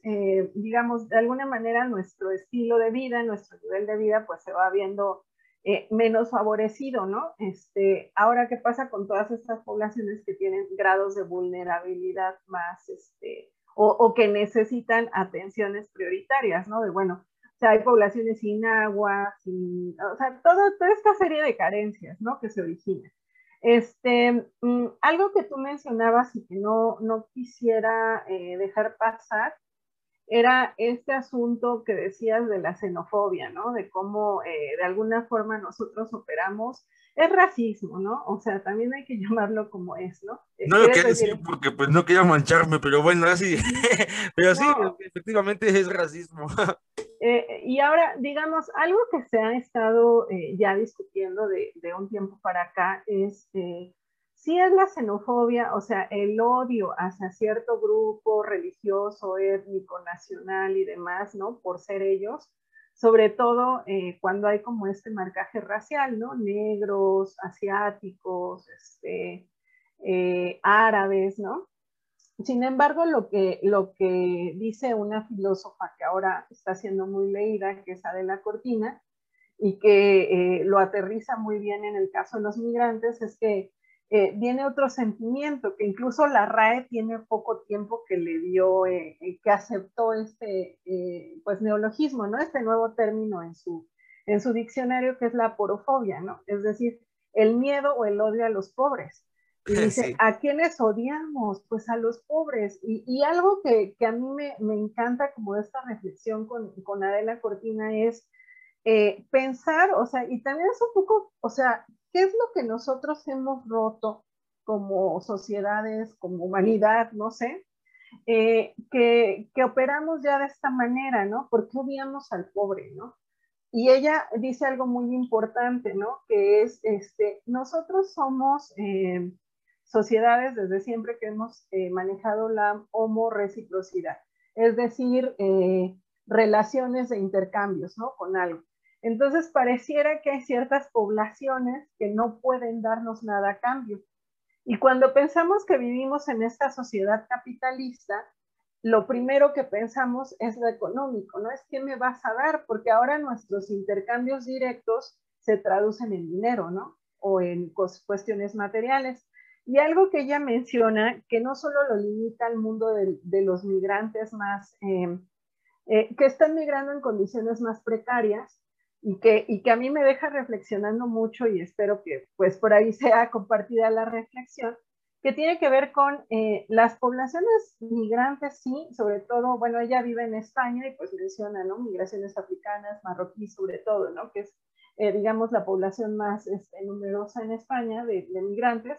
B: digamos, de alguna manera nuestro estilo de vida, nuestro nivel de vida, pues se va viendo eh, menos favorecido, ¿no? Este, ahora, ¿qué pasa con todas estas poblaciones que tienen grados de vulnerabilidad más, este, o, que necesitan atenciones prioritarias, ¿no? De, bueno, sea, hay poblaciones sin agua, sin, o sea, todo, toda esta serie de carencias, ¿no? Que se originan. Este, mm, algo que tú mencionabas y que no, no quisiera eh, dejar pasar era este asunto que decías de la xenofobia, ¿no? De cómo eh, de alguna forma nosotros operamos. Es racismo, ¿no? O sea, también hay que llamarlo como es, ¿no?
A: No lo quiero decir porque pues no quería mancharme, pero bueno, así, pero sí, efectivamente es racismo.
B: Eh, y ahora, digamos, algo que se ha estado eh, ya discutiendo de, de, un tiempo para acá es si es la xenofobia, o sea, el odio hacia cierto grupo religioso, étnico, nacional y demás, ¿no? Por ser ellos, sobre todo eh, cuando hay como este marcaje racial, ¿no? Negros, asiáticos, este, eh, árabes, ¿no? Sin embargo, lo que, lo que dice una filósofa que ahora está siendo muy leída, que es Adela Cortina, y que eh, lo aterriza muy bien en el caso de los migrantes, es que eh, viene otro sentimiento, que incluso la RAE tiene poco tiempo que le dio, eh, eh, que aceptó este pues neologismo, ¿no? Este nuevo término en su, en su diccionario que es la porofobia, ¿no? Es decir, el miedo o el odio a los pobres. Y dice, ¿a quiénes odiamos? Pues a los pobres. Y, y algo que, que, a mí me, me, encanta como esta reflexión con, con Adela Cortina es pensar, o sea, y también es un poco, o sea, ¿qué es lo que nosotros hemos roto como sociedades, como humanidad, no sé? Eh, que, operamos ya de esta manera, ¿no? ¿Por qué odiamos al pobre, ¿no? Y ella dice algo muy importante, ¿no? Que es, este, nosotros somos eh, sociedades desde siempre que hemos eh, manejado la homoreciprocidad, es decir, relaciones de intercambios, ¿no? Con algo. Entonces pareciera que hay ciertas poblaciones que no pueden darnos nada a cambio. Y cuando pensamos que vivimos en esta sociedad capitalista, lo primero que pensamos es lo económico, ¿no? Es qué me vas a dar, porque ahora nuestros intercambios directos se traducen en dinero, ¿no? O en cuestiones materiales. Y algo que ella menciona, que no solo lo limita al mundo de, los migrantes más, eh, eh, que están migrando en condiciones más precarias, y que, y que a mí me deja reflexionando mucho y espero que pues por ahí sea compartida la reflexión, que tiene que ver con eh, las poblaciones migrantes, sí, sobre todo, bueno, ella vive en España y pues menciona, ¿no? Migraciones africanas, marroquí sobre todo, ¿no? Que es, eh, digamos, la población más este, numerosa en España de, migrantes,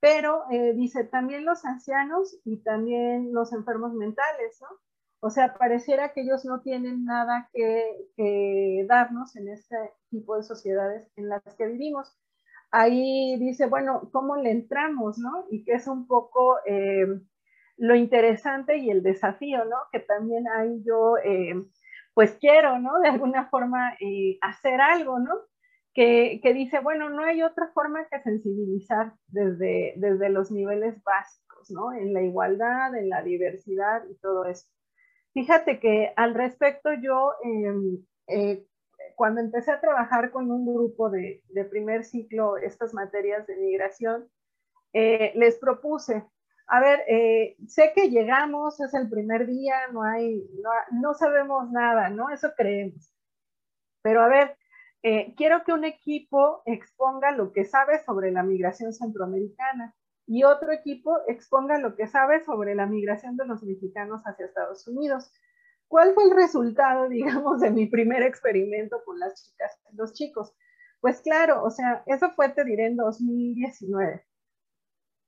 B: pero eh, dice también los ancianos y también los enfermos mentales, ¿no? O sea, pareciera que ellos no tienen nada que, darnos en este tipo de sociedades en las que vivimos. Ahí dice, bueno, ¿cómo le entramos, no? Y que es un poco eh, lo interesante y el desafío, ¿no? Que también ahí yo, eh, pues quiero, ¿no? De alguna forma eh, hacer algo, ¿no? Que, que, dice, bueno, no hay otra forma que sensibilizar desde, desde los niveles básicos, ¿no? En la igualdad, en la diversidad y todo eso. Fíjate que al respecto yo, em, eh, cuando empecé a trabajar con un grupo de, primer ciclo estas materias de migración, eh, les propuse, a ver, eh, sé que llegamos, es el primer día, no hay, no, no sabemos nada, ¿no? Eso creemos. Pero a ver, quiero que un equipo exponga lo que sabe sobre la migración centroamericana y otro equipo exponga lo que sabe sobre la migración de los mexicanos hacia Estados Unidos. ¿Cuál fue el resultado, digamos, de mi primer experimento con las chicas los chicos? Pues claro, o sea, eso fue, te diré, en 2019.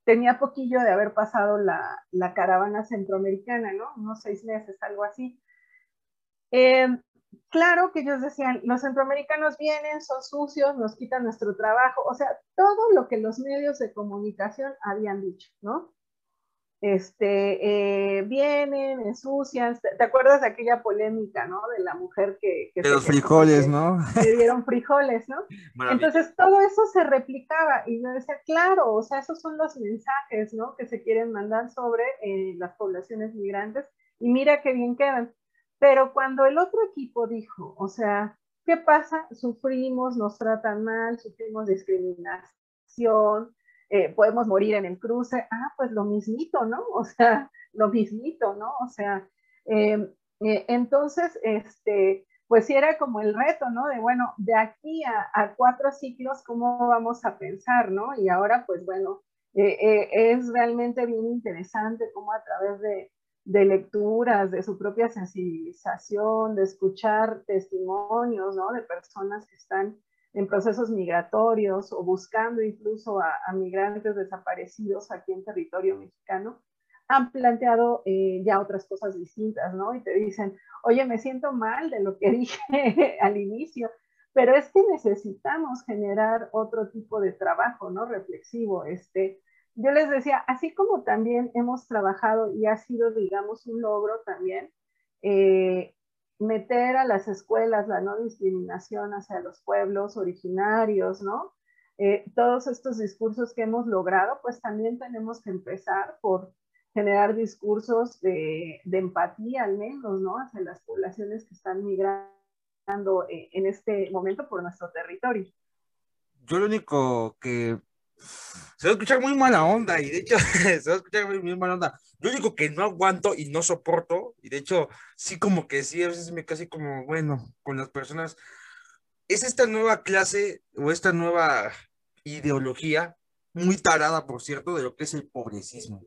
B: Tenía poquillo de haber pasado la, la caravana centroamericana, ¿no? Unos seis meses, algo así. Eh, claro que ellos decían, los centroamericanos vienen, son sucios, nos quitan nuestro trabajo, o sea, todo lo que los medios de comunicación habían dicho, ¿no? Este, eh, vienen, ensucian, ¿te acuerdas de aquella polémica, ¿no? De la mujer que...
A: de los frijoles, ¿no?
B: Le dieron frijoles, ¿no? Entonces todo eso se replicaba y yo decía, claro, o sea, esos son los mensajes, ¿no? Que se quieren mandar sobre eh, las poblaciones migrantes y mira qué bien quedan. Pero cuando el otro equipo dijo, o sea, ¿qué pasa? Sufrimos, nos tratan mal, sufrimos discriminación, eh, podemos morir en el cruce. Ah, pues lo mismito, ¿no? O sea, lo mismito, ¿no? O sea, em, eh, entonces, este, pues sí era como el reto, ¿no? De, bueno, de aquí a, cuatro ciclos, ¿cómo vamos a pensar, ¿no? Y ahora, pues bueno, eh, es realmente bien interesante cómo a través de, de, lecturas, de su propia sensibilización, de escuchar testimonios, ¿no? De personas que están en procesos migratorios o buscando incluso a, migrantes desaparecidos aquí en territorio mexicano, han planteado eh, ya otras cosas distintas, ¿no? Y te dicen, oye, me siento mal de lo que dije al inicio, pero es que necesitamos generar otro tipo de trabajo, ¿no? Reflexivo. Este, yo les decía, así como también hemos trabajado y ha sido, digamos, un logro también, eh, meter a las escuelas la no discriminación hacia los pueblos originarios, ¿no? Eh, todos estos discursos que hemos logrado, pues también tenemos que empezar por generar discursos de, empatía al menos, ¿no? Hacia las poblaciones que están migrando eh, en este momento por nuestro territorio.
A: Yo lo único que se va a escuchar muy mala onda y de hecho se va a escuchar muy, mala onda. Yo digo que no aguanto y no soporto y de hecho sí como que sí, a veces me casi como, bueno, con las personas, es esta nueva clase o esta nueva ideología, muy tarada por cierto, de lo que es el pobrecismo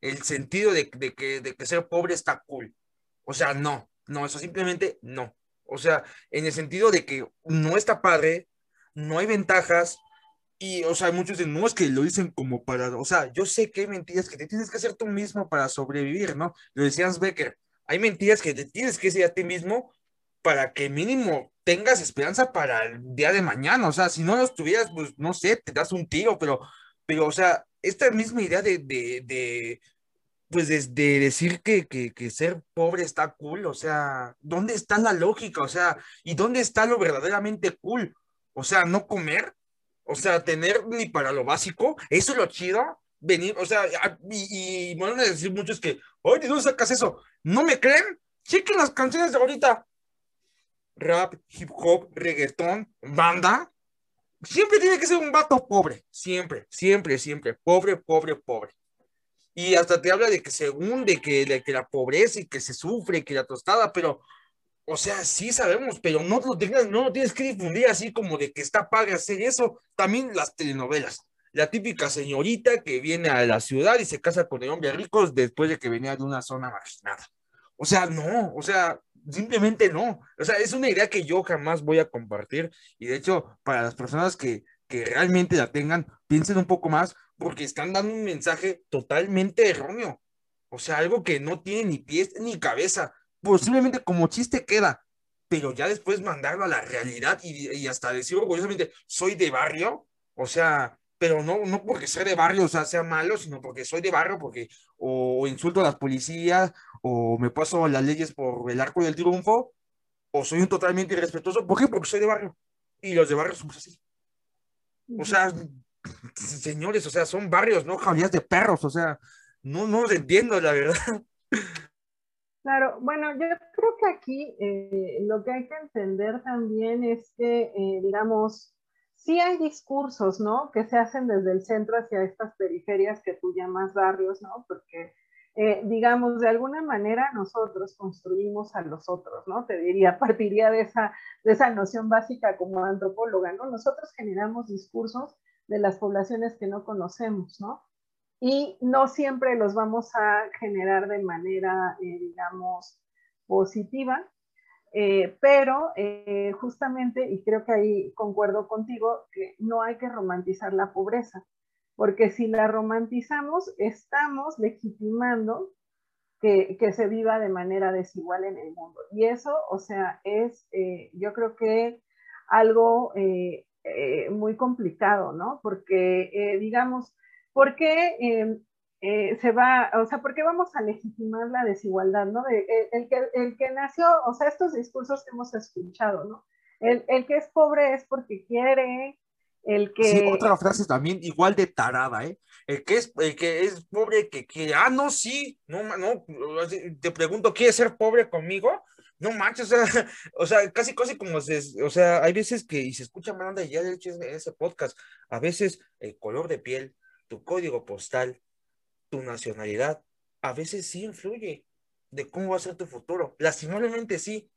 A: el sentido de, que, de que ser pobre está cool. O sea, no, no, eso simplemente no. O sea, en el sentido de que no está padre, no hay ventajas, y, o sea, muchos dicen, no, es que lo dicen como para, o sea, yo sé que hay mentiras que te tienes que hacer tú mismo para sobrevivir, ¿no? Lo decías Becker, hay mentiras que te tienes que decir a ti mismo para que mínimo tengas esperanza para el día de mañana, o sea, si no los tuvieras, pues, no sé, te das un tiro, pero, pero, o sea, esta misma idea de, de, de pues de, decir que, que, que, ser pobre está cool, o sea, ¿dónde está la lógica? O sea, ¿y dónde está lo verdaderamente cool? O sea, no comer, o sea, tener ni para lo básico, eso es lo chido, venir, o sea, y, van a decir muchos que, oye, ¿de dónde sacas eso? ¿No me creen? Chequen las canciones de ahorita. Rap, hip hop, reggaetón, banda, siempre tiene que ser un vato pobre, siempre, siempre, siempre, pobre, pobre, pobre. Y hasta te habla de que se hunde, que, de, que la pobreza y que se sufre, que la tostada, pero, o sea, sí sabemos, pero no lo, tengas, no lo tienes que difundir así como de que está paga hacer eso. También las telenovelas. La típica señorita que viene a la ciudad y se casa con el hombre rico después de que venía de una zona marginada. O sea, no, o sea, simplemente no. O sea, es una idea que yo jamás voy a compartir y de hecho, para las personas que, que realmente la tengan, piensen un poco más porque están dando un mensaje totalmente erróneo. O sea, algo que no tiene ni pies ni cabeza. Posiblemente como chiste queda, pero ya después mandarlo a la realidad y, hasta decir orgullosamente, soy de barrio, o sea, pero no, no porque ser de barrio, o sea, sea malo, sino porque soy de barrio, porque o insulto a las policías, o me paso las leyes por el arco del triunfo, o soy un totalmente irrespetuoso. ¿Por qué? Porque soy de barrio. Y los de barrio somos así. O sea, señores, o sea, son barrios, no jaurías de perros, o sea, no, no los entiendo, la verdad.
B: Claro, bueno, yo creo que aquí eh, lo que hay que entender también es que, eh, digamos, sí hay discursos, ¿no? Que se hacen desde el centro hacia estas periferias que tú llamas barrios, ¿no? Porque, eh, digamos, de alguna manera nosotros construimos a los otros, ¿no? Te diría, partiría de esa, de esa noción básica como antropóloga, ¿no? Nosotros generamos discursos de las poblaciones que no conocemos, ¿no? Y no siempre los vamos a generar de manera, eh, digamos, positiva, eh, pero eh, justamente, y creo que ahí concuerdo contigo, que no hay que romantizar la pobreza, porque si la romantizamos, estamos legitimando que, que se viva de manera desigual en el mundo. Y eso, o sea, es, yo creo que algo muy complicado, ¿no? Porque, digamos, ¿por qué em, eh, se va, o sea, por qué vamos a legitimar la desigualdad, ¿no? el, que, el que nació, o sea, estos discursos que hemos escuchado, ¿no? El, el que es pobre es porque quiere, el que...
A: Otra frase también igual de tarada, ¿eh? El que es, el que es pobre que quiere, ah, no, sí, no, no, te pregunto, ¿quieres ser pobre conmigo? no manches, o sea, o sea, casi, casi como se, o sea, hay veces que, y se escucha mal onda, ya de hecho ese podcast, a veces el color de piel, tu código postal, tu nacionalidad, a veces sí influye de cómo va a ser tu futuro. Lastimablemente sí.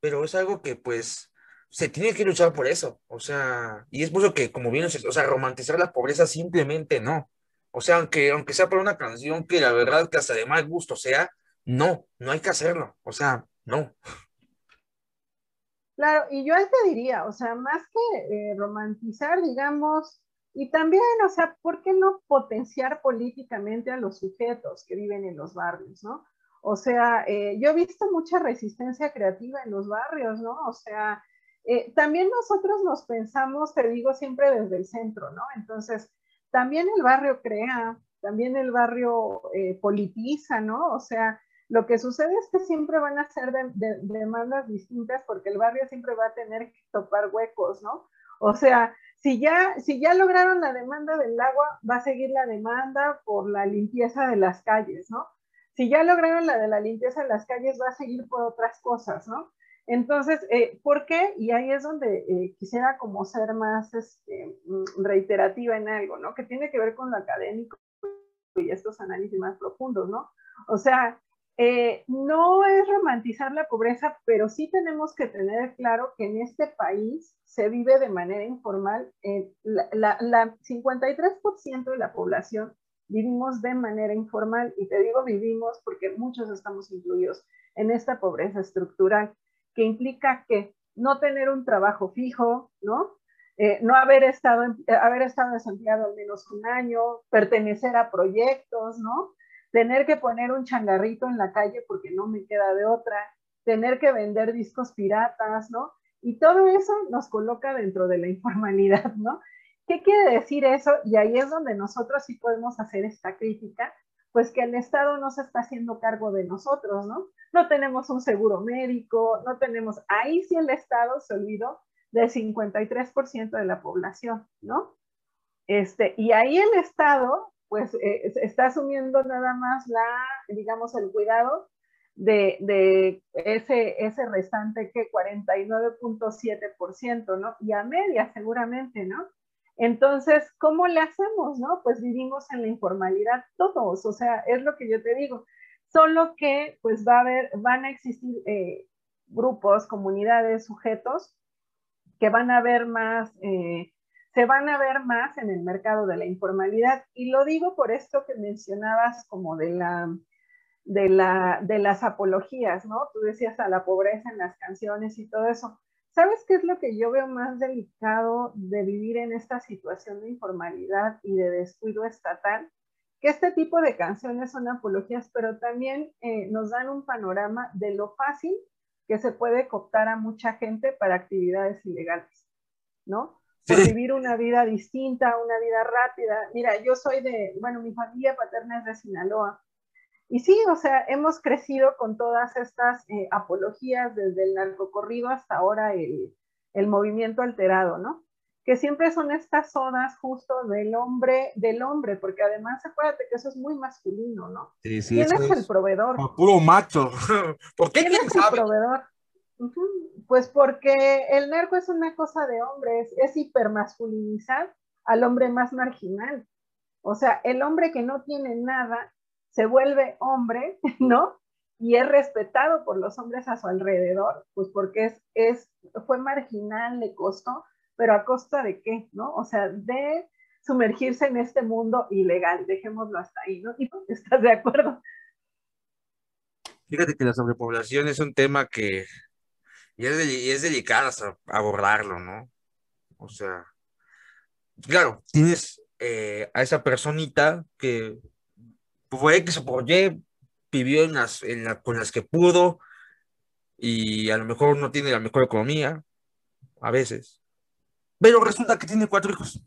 A: pero es algo que pues se tiene que luchar por eso, o sea, y es por eso que, como bien, o sea, romantizar la pobreza simplemente no. O sea, aunque, aunque sea por una canción que la verdad que hasta de mal gusto sea, no, no hay que hacerlo, o sea, no.
B: Claro, y yo te diría, o sea, más que eh, romantizar, digamos, y también, o sea, ¿por qué no potenciar políticamente a los sujetos que viven en los barrios, no? O sea, eh, yo he visto mucha resistencia creativa en los barrios, ¿no? O sea, eh, también nosotros nos pensamos, te digo, siempre desde el centro, ¿no? Entonces, también el barrio crea, también el barrio eh, politiza, ¿no? O sea, lo que sucede es que siempre van a ser demandas distintas porque el barrio siempre va a tener que topar huecos, ¿no? O sea, si ya, si ya lograron la demanda del agua, va a seguir la demanda por la limpieza de las calles, ¿no? Si ya lograron la de la limpieza de las calles, va a seguir por otras cosas, ¿no? Entonces, eh, ¿por qué? Y ahí es donde eh, quisiera como ser más este, mm, reiterativa en algo, ¿no? Que tiene que ver con lo académico y estos análisis más profundos, ¿no? O sea, eh, no es romantizar la pobreza, pero sí tenemos que tener claro que en este país se vive de manera informal. la 53% de la población vivimos de manera informal y te digo vivimos porque muchos estamos incluidos en esta pobreza estructural que implica que no tener un trabajo fijo, ¿no? Eh, no haber estado, eh, haber estado desempleado al menos un año, pertenecer a proyectos, ¿no? Tener que poner un changarrito en la calle porque no me queda de otra, tener que vender discos piratas, ¿no? Y todo eso nos coloca dentro de la informalidad, ¿no? ¿Qué quiere decir eso? Y ahí es donde nosotros sí podemos hacer esta crítica, pues que el Estado no se está haciendo cargo de nosotros, ¿no? No tenemos un seguro médico, no tenemos, ahí sí el Estado se olvidó del 53% de la población, ¿no? Este, y ahí el Estado, pues, eh, está asumiendo nada más la, digamos, el cuidado de, de ese, ese restante que 49.7%, ¿no? Y a media seguramente, ¿no? Entonces, ¿cómo le hacemos, no? Pues vivimos en la informalidad todos, o sea, es lo que yo te digo. Solo que, pues va a haber, van a existir eh, grupos, comunidades, sujetos que van a ver más, eh, se van a ver más en el mercado de la informalidad. Y lo digo por esto que mencionabas como de la, de la, de las apologías, ¿no? Tú decías a la pobreza en las canciones y todo eso. ¿Sabes qué es lo que yo veo más delicado de vivir en esta situación de informalidad y de descuido estatal? Que este tipo de canciones son apologías, pero también eh, nos dan un panorama de lo fácil que se puede cooptar a mucha gente para actividades ilegales, ¿no? Por vivir una vida distinta, una vida rápida. Mira, yo soy de, bueno, mi familia paterna es de Sinaloa, y sí, o sea, hemos crecido con todas estas eh, apologías desde el narcocorrido hasta ahora el, el, movimiento alterado, ¿no? Que siempre son estas zonas justo del hombre, del hombre, porque además acuérdate que eso es muy masculino, ¿no?
A: Sí, sí,
B: ¿Quién es, el proveedor?
A: Puro macho. ¿Por qué
B: ¿Quién es el proveedor? Pues porque el narco es una cosa de hombres, es hipermasculinizar al hombre más marginal. O sea, el hombre que no tiene nada se vuelve hombre, ¿no? Y es respetado por los hombres a su alrededor, pues porque es, es, fue marginal, le costó, pero a costa de qué, ¿no? O sea, de sumergirse en este mundo ilegal, dejémoslo hasta ahí, ¿no? ¿Y estás de acuerdo?
A: Fíjate que la sobrepoblación es un tema que y es, es delicado abordarlo, ¿no? O sea, claro, tienes eh, a esa personita que fue que se Y, vivió en las, en la, con las que pudo y a lo mejor no tiene la mejor economía, a veces. Pero resulta que tiene cuatro hijos.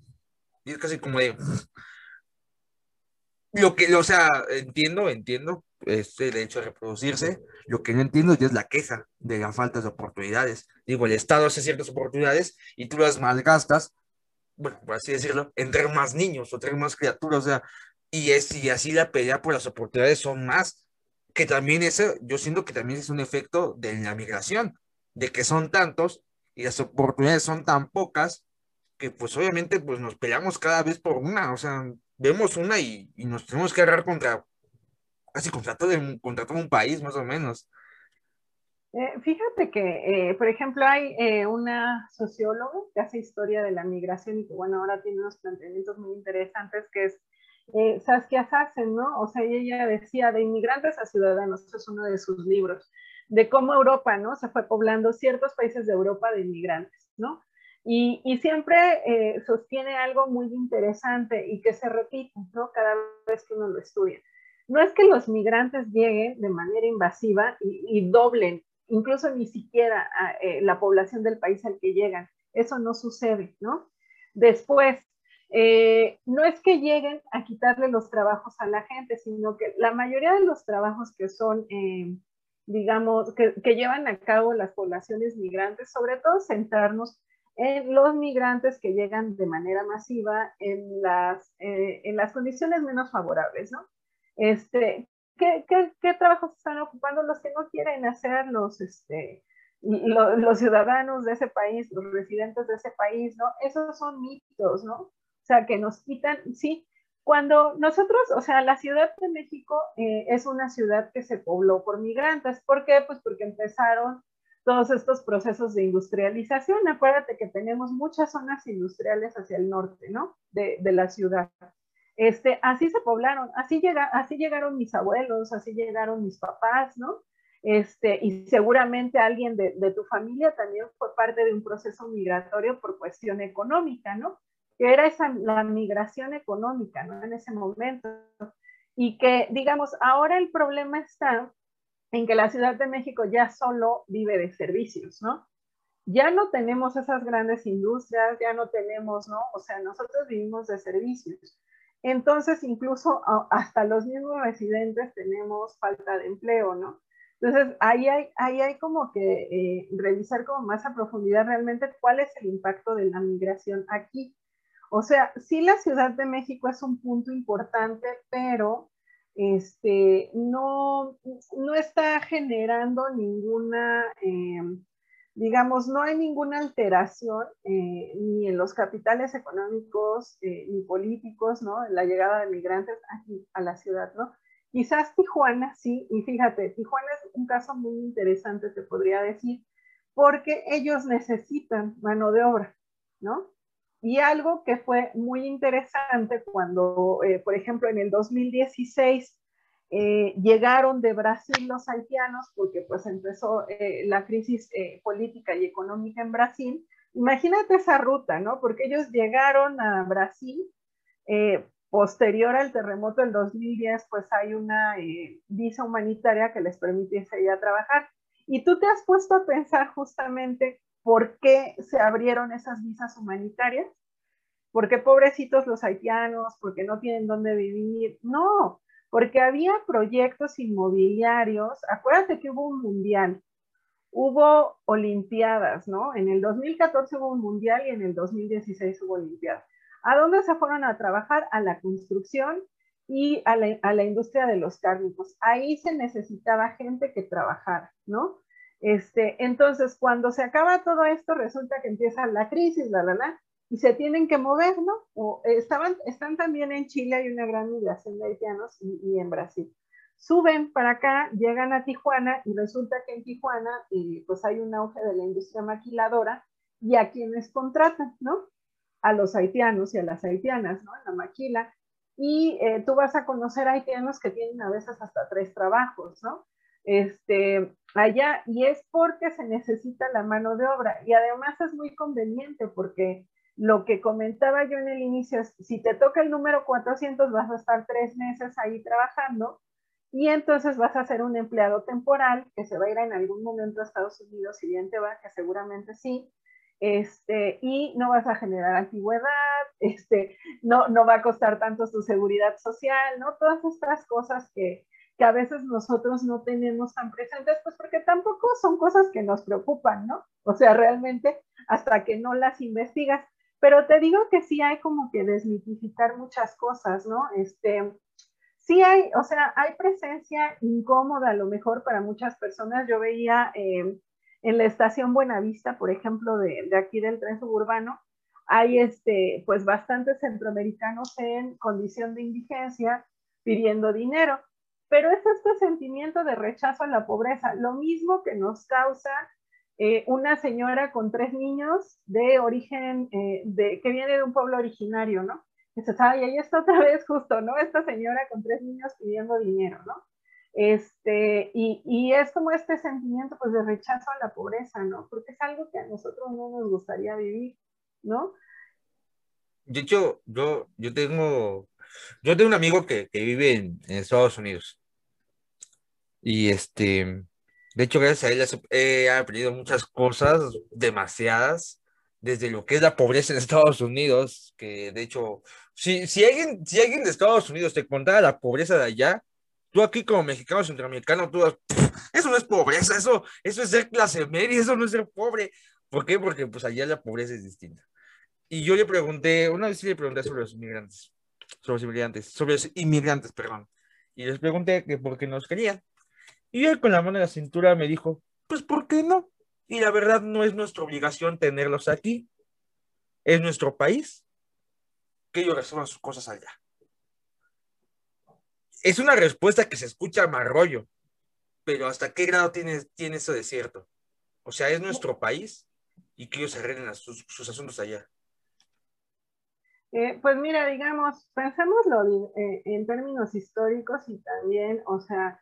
A: Y es casi como de... Lo que, o sea, entiendo, entiendo este derecho a reproducirse. Lo que no entiendo ya es la queja de la falta de oportunidades. Digo, el Estado hace ciertas oportunidades y tú las malgastas, bueno, por así decirlo, en tener más niños o tener más criaturas. O sea, y, es, y así la pelea por las oportunidades son más, que también eso, yo siento que también es un efecto de la migración, de que son tantos y las oportunidades son tan pocas que pues obviamente pues nos peleamos cada vez por una, o sea, vemos una y, y nos tenemos que agarrar contra, casi contra todo, contra todo un país más o menos.
B: Eh, fíjate que, eh, por ejemplo, hay eh, una socióloga que hace historia de la migración y que, bueno, ahora tiene unos planteamientos muy interesantes, que es Saskia Sassen, ¿no? O sea, ella decía de inmigrantes a ciudadanos, es uno de sus libros, de cómo Europa, ¿no? Se fue poblando ciertos países de Europa de inmigrantes, ¿no? Y, y siempre sostiene algo muy interesante y que se repite, ¿no? Cada vez que uno lo estudia. No es que los migrantes lleguen de manera invasiva y, doblen incluso ni siquiera eh, la población del país al que llegan. Eso no sucede, ¿no? Después, eh, no es que lleguen a quitarle los trabajos a la gente, sino que la mayoría de los trabajos que son, eh, digamos, que, llevan a cabo las poblaciones migrantes, sobre todo centrarnos en los migrantes que llegan de manera masiva en las, en las condiciones menos favorables, ¿no? Este, ¿qué, qué, trabajos están ocupando los que no quieren hacer los, este, los ciudadanos de ese país, los residentes de ese país, ¿no? Esos son mitos, ¿no? O sea, que nos quitan, sí. Cuando nosotros, o sea, la Ciudad de México eh, es una ciudad que se pobló por migrantes. ¿Por qué? Pues porque empezaron todos estos procesos de industrialización. Acuérdate que tenemos muchas zonas industriales hacia el norte, ¿no? De, de la ciudad. Este, así se poblaron, así, llega, así llegaron mis abuelos, así llegaron mis papás, ¿no? Este, y seguramente alguien de, de, tu familia también fue parte de un proceso migratorio por cuestión económica, ¿no? Que era esa, la migración económica, ¿no? En ese momento. Y que, digamos, ahora el problema está en que la Ciudad de México ya solo vive de servicios, ¿no? Ya no tenemos esas grandes industrias, ya no tenemos, ¿no? O sea, nosotros vivimos de servicios. Entonces, incluso hasta los mismos residentes tenemos falta de empleo, ¿no? Entonces, ahí hay, ahí hay como que eh, revisar como más a profundidad realmente cuál es el impacto de la migración aquí. O sea, sí la Ciudad de México es un punto importante, pero este, no, no está generando ninguna... Eh, digamos, no hay ninguna alteración eh, ni en los capitales económicos eh, ni políticos, ¿no? En la llegada de migrantes a la ciudad, ¿no? Quizás Tijuana sí, y fíjate, Tijuana es un caso muy interesante, te podría decir, porque ellos necesitan mano de obra, ¿no? Y algo que fue muy interesante cuando, eh, por ejemplo, en el 2016 eh, llegaron de Brasil los haitianos porque pues empezó eh, la crisis eh, política y económica en Brasil. Imagínate esa ruta, ¿no? Porque ellos llegaron a Brasil, posterior al terremoto del 2010, pues hay una visa humanitaria que les permite ir a trabajar. Y tú te has puesto a pensar justamente por qué se abrieron esas visas humanitarias. Porque pobrecitos los haitianos, porque no tienen dónde vivir. No, porque había proyectos inmobiliarios. Acuérdate que hubo un mundial, hubo olimpiadas, ¿no? En el 2014 hubo un mundial y en el 2016 hubo olimpiadas. ¿A dónde se fueron a trabajar? A la construcción y a la, industria de los cárnicos. Ahí se necesitaba gente que trabajara, ¿no? Este, entonces, cuando se acaba todo esto, resulta que empieza la crisis, la, la, y se tienen que mover, ¿no? Estaban, están también en Chile, hay una gran migración de haitianos y, en Brasil. Suben para acá, llegan a Tijuana y resulta que en Tijuana eh, pues hay un auge de la industria maquiladora y a quienes contratan, ¿no? A los haitianos y a las haitianas, ¿no? En la maquila. Y eh, tú vas a conocer haitianos que tienen a veces hasta tres trabajos, ¿no? Este, allá, y es porque se necesita la mano de obra. Y además es muy conveniente porque lo que comentaba yo en el inicio es, si te toca el número 400, vas a estar tres meses ahí trabajando y entonces vas a ser un empleado temporal que se va a ir en algún momento a Estados Unidos, si bien te va, que seguramente sí, este, y no vas a generar antigüedad, este, no, no va a costar tanto tu seguridad social, ¿no? Todas estas cosas que, que a veces nosotros no tenemos tan presentes, pues porque tampoco son cosas que nos preocupan, ¿no? O sea, realmente hasta que no las investigas. Pero te digo que sí hay como que desmitificar muchas cosas, ¿no? Este, sí hay, o sea, hay presencia incómoda a lo mejor para muchas personas. Yo veía eh, en la estación Buenavista, por ejemplo, de, aquí del tren suburbano, hay este, pues bastantes centroamericanos en condición de indigencia pidiendo dinero. pero es este sentimiento de rechazo a la pobreza, lo mismo que nos causa eh, una señora con tres niños de origen, eh, de, que viene de un pueblo originario, ¿no? Dices, ay, ahí está otra vez justo, ¿no? Esta señora con tres niños pidiendo dinero, ¿no? Este, y, y, es como este sentimiento pues de rechazo a la pobreza, ¿no? Porque es algo que a nosotros no nos gustaría vivir, ¿no?
A: De hecho, yo, yo tengo, yo tengo un amigo que, que vive en, en, Estados Unidos. Y este, de hecho, gracias a él he aprendido muchas cosas, demasiadas, desde lo que es la pobreza en Estados Unidos, que de hecho, si, si, alguien, si alguien de Estados Unidos te contara la pobreza de allá, tú aquí como mexicano, centroamericano, tú eso no es pobreza, eso, eso es ser clase media, eso no es ser pobre. ¿Por qué? Porque pues allá la pobreza es distinta. Y yo le pregunté, una vez le pregunté sobre los inmigrantes, sobre los inmigrantes, sobre los inmigrantes, perdón. Y les pregunté que por qué nos querían. Y él con la mano en la cintura me dijo, pues ¿por qué no? Y la verdad no es nuestra obligación tenerlos aquí. Es nuestro país. Que ellos resuelvan sus cosas allá. Es una respuesta que se escucha más rollo, pero ¿hasta qué grado tiene, tiene eso de cierto? O sea, es nuestro país y que ellos arreglen sus, sus asuntos allá.
B: Eh, pues mira, digamos, pensémoslo eh, en términos históricos y también, o sea,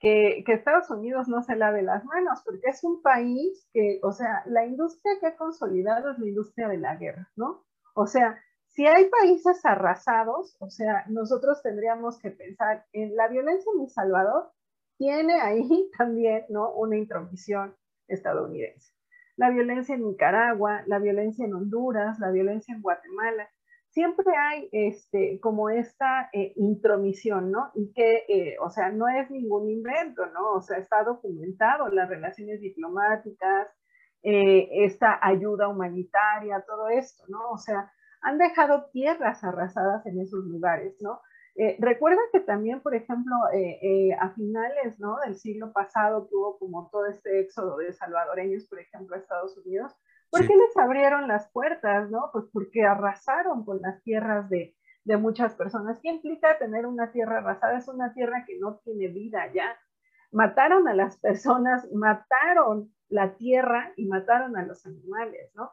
B: que, Estados Unidos no se lave las manos, porque es un país que, o sea, la industria que ha consolidado es la industria de la guerra, ¿no? O sea, si hay países arrasados, o sea, nosotros tendríamos que pensar en la violencia en El Salvador, tiene ahí también, ¿no? Una intromisión estadounidense. La violencia en Nicaragua, la violencia en Honduras, la violencia en Guatemala siempre hay este, como esta eh, intromisión, ¿no? Y que, eh, o sea, no es ningún invento, ¿no? O sea, está documentado las relaciones diplomáticas, eh, esta ayuda humanitaria, todo esto, ¿no? O sea, han dejado tierras arrasadas en esos lugares, ¿no? recuerda que también, por ejemplo, a finales ¿no? del siglo pasado tuvo como todo este éxodo de salvadoreños, por ejemplo, a Estados Unidos, ¿Por qué les abrieron las puertas, no? Pues porque arrasaron con las tierras de, de muchas personas. ¿Qué implica tener una tierra arrasada? Es una tierra que no tiene vida ya. Mataron a las personas, mataron la tierra y mataron a los animales, ¿no?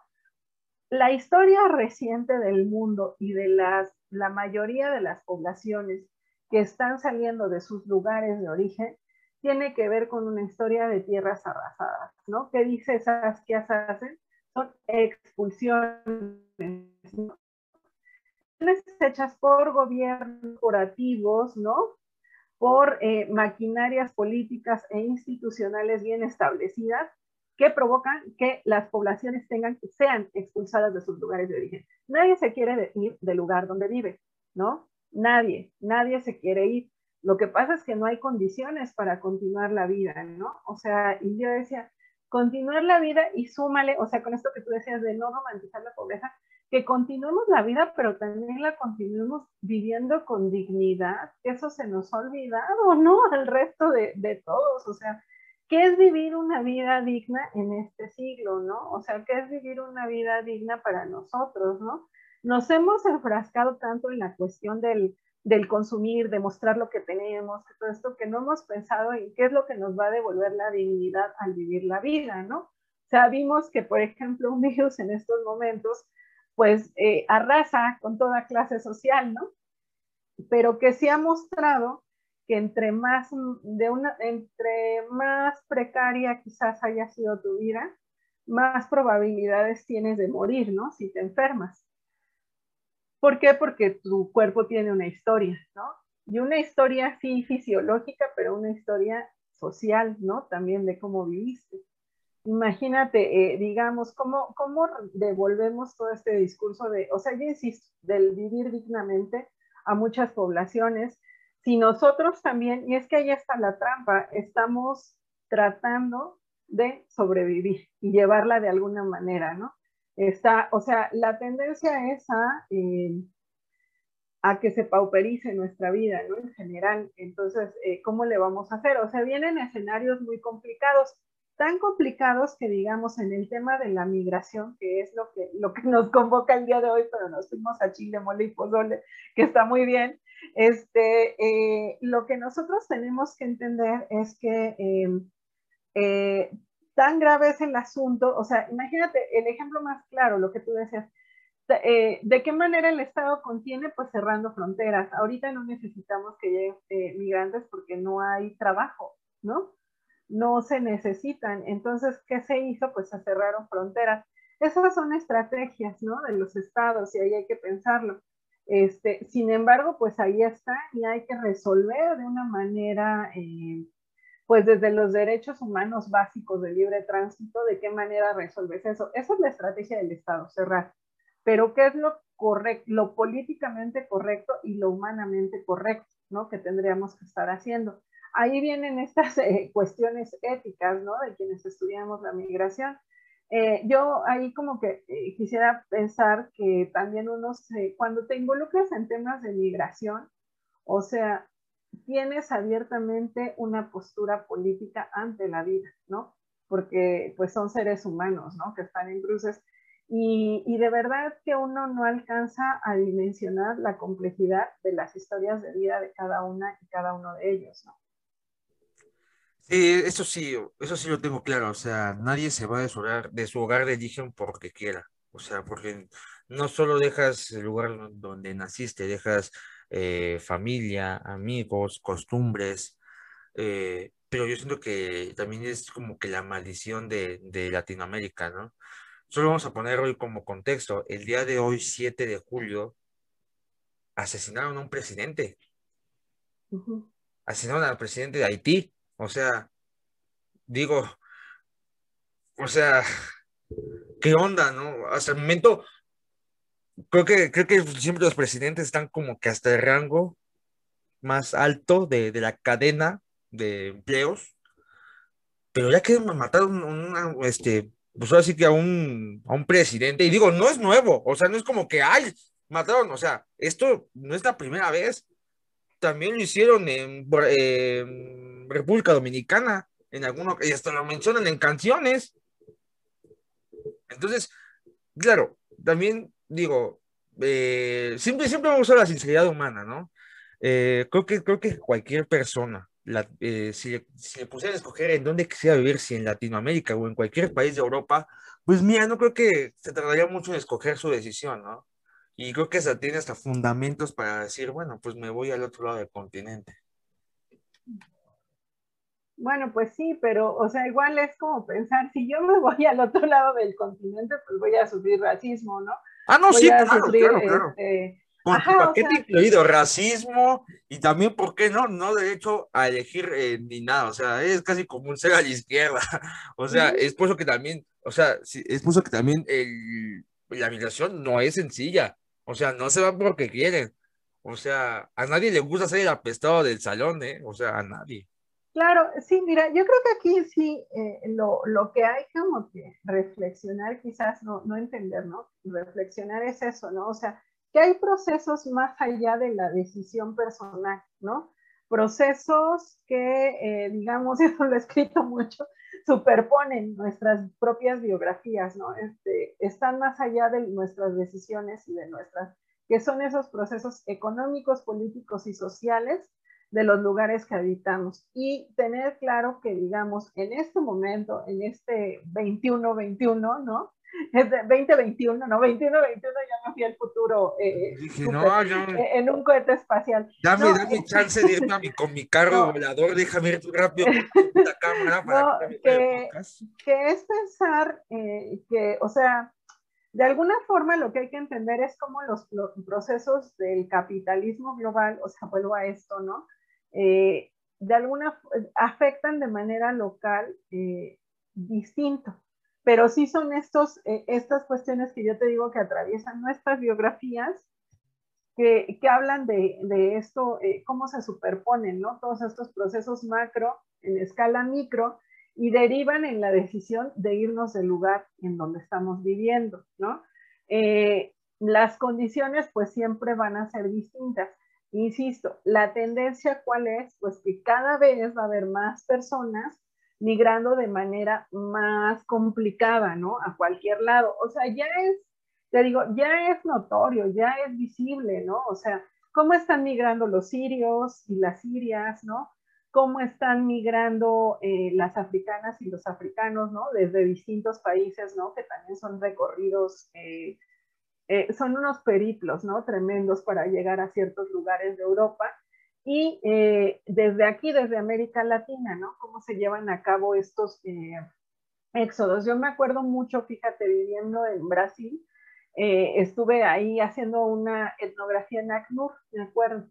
B: La historia reciente del mundo y de las, la mayoría de las poblaciones que están saliendo de sus lugares de origen tiene que ver con una historia de tierras arrasadas, ¿no? ¿Qué dice Saskia hacen? Son expulsiones hechas por gobiernos corporativos, ¿no? Por eh, maquinarias políticas e institucionales bien establecidas que provocan que las poblaciones tengan, sean expulsadas de sus lugares de origen. Nadie se quiere ir del lugar donde vive, ¿no? Nadie, nadie se quiere ir. Lo que pasa es que no hay condiciones para continuar la vida, ¿no? O sea, y yo decía, continuar la vida y súmale, o sea, con esto que tú decías de no romantizar la pobreza, que continuemos la vida, pero también la continuemos viviendo con dignidad, que eso se nos ha olvidado, ¿no? Al resto de, de todos, o sea, ¿qué es vivir una vida digna en este siglo, ¿no? O sea, ¿qué es vivir una vida digna para nosotros, ¿no? Nos hemos enfrascado tanto en la cuestión del, del consumir, de mostrar lo que tenemos, todo esto que no hemos pensado en qué es lo que nos va a devolver la dignidad al vivir la vida, ¿no? O sea, vimos que, por ejemplo, un virus en estos momentos, pues eh, arrasa con toda clase social, ¿no? Pero que se ha mostrado que entre más, de una, entre más precaria quizás haya sido tu vida, más probabilidades tienes de morir, ¿no? Si te enfermas. ¿Por qué? Porque tu cuerpo tiene una historia, ¿no? Y una historia, sí, fisiológica, pero una historia social, ¿no? También de cómo viviste. Imagínate, eh, digamos, ¿cómo, ¿cómo devolvemos todo este discurso de, o sea, yo insisto, del vivir dignamente a muchas poblaciones, si nosotros también, y es que ahí está la trampa, estamos tratando de sobrevivir y llevarla de alguna manera, ¿no? Está, o sea, la tendencia es a, eh, a que se pauperice nuestra vida, ¿no? En general. Entonces, eh, ¿cómo le vamos a hacer? O sea, vienen escenarios muy complicados. tan complicados que digamos en el tema de la migración, que es lo que, lo que nos convoca el día de hoy, pero nos fuimos a Chile, mole y pozole, que está muy bien, este, eh, lo que nosotros tenemos que entender es que tan grave es el asunto, o sea, imagínate el ejemplo más claro, lo que tú decías, eh, ¿de qué manera el Estado contiene? Pues cerrando fronteras. Ahorita no necesitamos que lleguen migrantes porque no hay trabajo, ¿no? No se necesitan. Entonces, ¿qué se hizo? Pues se cerraron fronteras. Esas son estrategias, ¿no? De los estados y ahí hay que pensarlo. Este, sin embargo, pues ahí está y hay que resolver de una manera, eh, pues desde los derechos humanos básicos de libre tránsito, de qué manera resolves eso. Esa es la estrategia del Estado, cerrar. Pero ¿qué es lo correcto, lo políticamente correcto y lo humanamente correcto, ¿no? Que tendríamos que estar haciendo. Ahí vienen estas eh, cuestiones éticas, ¿no? De quienes estudiamos la migración eh, yo ahí como que eh, quisiera pensar que también uno se, cuando te involucras en temas de migración, o sea, tienes abiertamente una postura política ante la vida, ¿no? Porque pues son seres humanos, ¿no? Que están en cruces. Y, y de verdad que uno no alcanza a dimensionar la complejidad de las historias de vida de cada una y cada uno de ellos, ¿no?
A: Sí, eso sí, eso sí lo tengo claro, o sea, nadie se va de su de, su hogar de origen porque quiera, o sea, porque no solo dejas el lugar donde naciste, dejas eh, familia, amigos, costumbres, eh, pero yo siento que también es como que la maldición de, de Latinoamérica, ¿no? Solo vamos a poner hoy como contexto, el día de hoy, 7 de julio, asesinaron a un presidente, asesinaron al presidente de Haití. O sea, digo, o sea, ¿qué onda, no? Hasta el momento, creo que, creo que siempre los presidentes están como que hasta el rango más alto de, la cadena de empleos, pero ya que mataron una, este, pues ahora sí que a un, a un presidente, y digo, no es nuevo, o sea, no es como que, ay, mataron, o sea, esto no es la primera vez, también lo hicieron en, República Dominicana, en alguno, y hasta lo mencionan en canciones. Entonces, claro, también digo, eh, siempre, siempre vamos a la sinceridad humana, ¿no? Eh, creo, que, creo que cualquier persona, eh, si, si, le pusiera a escoger en dónde quisiera vivir, si en Latinoamérica o en cualquier país de Europa, pues mira, no creo que se tardaría mucho en escoger su decisión, ¿no? Y creo que esa tiene hasta fundamentos para decir, bueno, pues me voy al otro lado del continente.
B: Bueno, pues sí, pero, o sea, igual es como pensar, si yo me voy al otro lado del continente, pues voy a sufrir racismo, ¿no?
A: Ah, no, sí, claro, claro, claro. Este, Con tu paquete incluido racismo y también, ¿por qué no? No derecho a elegir eh, ni nada, o sea, es casi como un ser a la izquierda. O sea, es por eso que también, o sea, es por eso que también el, la migración no es sencilla. O sea, no se van porque quieren. O sea, a nadie le gusta ser el apestado del salón, ¿eh? O sea, a nadie.
B: Claro, sí, mira, yo creo que aquí sí eh, lo, lo, que hay como que reflexionar, quizás no, no entender, ¿no? Reflexionar es eso, ¿no? O sea, que hay procesos más allá de la decisión personal, ¿no? Procesos que, eh, digamos, eso lo he escrito mucho, superponen nuestras propias biografías, ¿no? Este, están más allá de nuestras decisiones y de nuestras, que son esos procesos económicos, políticos y sociales de los lugares que habitamos. Y tener claro que, digamos, en este momento, en este 21-21, ¿no? Es de 2021, no, 21-21 ya me fui al futuro eh, eh, en un cohete espacial.
A: Dame, dame chance de irme a mi, con mi carro volador, déjame ir rápido la cámara para
B: que, que, es pensar eh, que, o sea, de alguna forma lo que hay que entender es cómo los, los procesos del capitalismo global, o sea, vuelvo a esto, ¿no? De alguna afectan de manera local distinto pero sí son estos, eh, estas cuestiones que yo te digo que atraviesan nuestras biografías, que, que hablan de, de esto, eh, cómo se superponen, ¿no? Todos estos procesos macro en escala micro y derivan en la decisión de irnos del lugar en donde estamos viviendo, ¿no? Eh, las condiciones pues siempre van a ser distintas. Insisto, la tendencia cuál es, pues que cada vez va a haber más personas migrando de manera más complicada, ¿no? A cualquier lado. O sea, ya es, te digo, ya es notorio, ya es visible, ¿no? O sea, cómo están migrando los sirios y las sirias, ¿no? Cómo están migrando eh, las africanas y los africanos, ¿no? Desde distintos países, ¿no? Que también son recorridos, eh, eh, son unos periplos, ¿no? Tremendos para llegar a ciertos lugares de Europa y eh, desde aquí, desde América Latina, ¿no? Cómo se llevan a cabo estos eh, éxodos. Yo me acuerdo mucho, fíjate, viviendo en Brasil, eh, estuve ahí haciendo una etnografía en ACNUR, me acuerdo.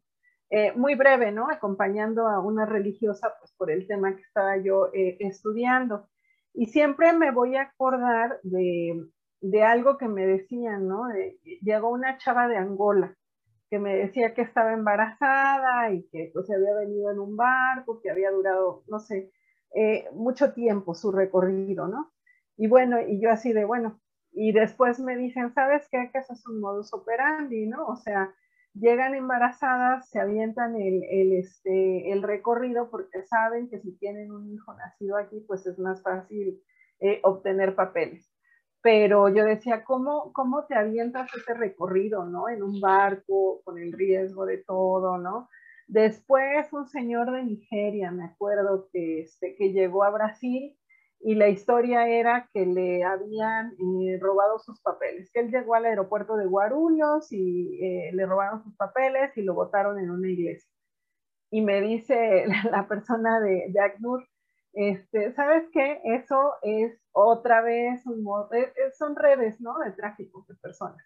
B: muy breve, ¿no? Acompañando a una religiosa, pues por el tema que estaba yo estudiando. Y siempre me voy a acordar de, de algo que me decían, ¿no? llegó una chava de Angola que me decía que estaba embarazada y que pues había venido en un barco, que había durado, no sé, eh, mucho tiempo su recorrido, ¿no? Y bueno, y yo así de, bueno, y después me dicen, ¿sabes qué? Que eso es un modus operandi, ¿no? O sea, llegan embarazadas, se avientan el, el, este, el recorrido porque saben que si tienen un hijo nacido aquí, pues es más fácil eh, obtener papeles pero yo decía, ¿cómo, ¿cómo te avientas ese recorrido, ¿no? En un barco, con el riesgo de todo, ¿no? Después un señor de Nigeria, me acuerdo, que, este, que llegó a Brasil y la historia era que le habían eh, robado sus papeles, que él llegó al aeropuerto de Guarulhos y eh, le robaron sus papeles y lo botaron en una iglesia. Y me dice la persona de, de ACNUR, este, ¿sabes qué? Eso es otra vez un eh, eh, son redes, ¿no? De tráfico de personas.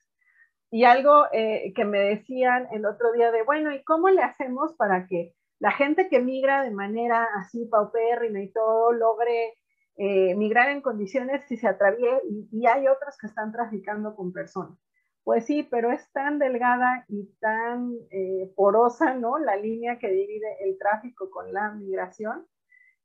B: Y algo eh, que me decían el otro día de, bueno, ¿y cómo le hacemos para que la gente que migra de manera así paupérrima y todo logre migrar en condiciones si se atraviesa y, y, hay otros que están traficando con personas? Pues sí, pero es tan delgada y tan porosa, ¿no? La línea que divide el tráfico con la migración,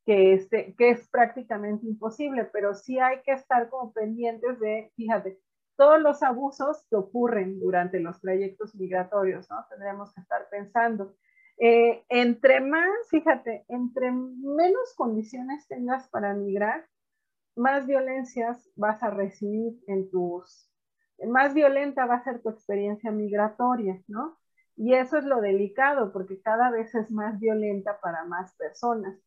B: que, este, que es prácticamente imposible, pero sí hay que estar como pendientes de, fíjate, todos los abusos que ocurren durante los trayectos migratorios, ¿no? Tendríamos que estar pensando. Eh, entre más, fíjate, entre menos condiciones tengas para migrar, más violencias vas a recibir en tus, más violenta va a ser tu experiencia migratoria, ¿no? Y eso es lo delicado, porque cada vez es más violenta para más personas.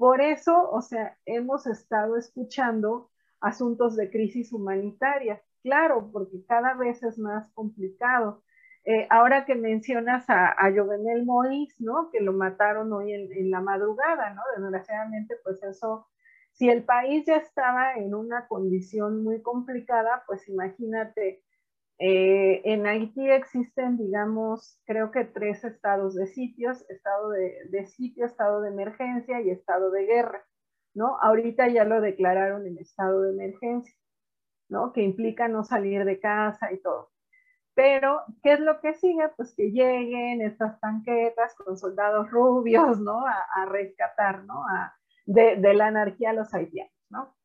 B: Por eso, o sea, hemos estado escuchando asuntos de crisis humanitaria, claro, porque cada vez es más complicado. Eh, ahora que mencionas a, Jovenel Moïse, ¿no? Que lo mataron hoy en, la madrugada, ¿no? Desgraciadamente, pues eso, si el país ya estaba en una condición muy complicada, pues imagínate eh, en Haití existen, digamos, creo que tres estados de sitios, estado de, sitio, estado de emergencia y estado de guerra, ¿no? Ahorita ya lo declararon en estado de emergencia, ¿no? Que implica no salir de casa y todo. Pero, ¿qué es lo que sigue? Pues que lleguen estas tanquetas con soldados rubios, ¿no? A, rescatar, ¿no? de, de, la anarquía a los haitianos, ¿no?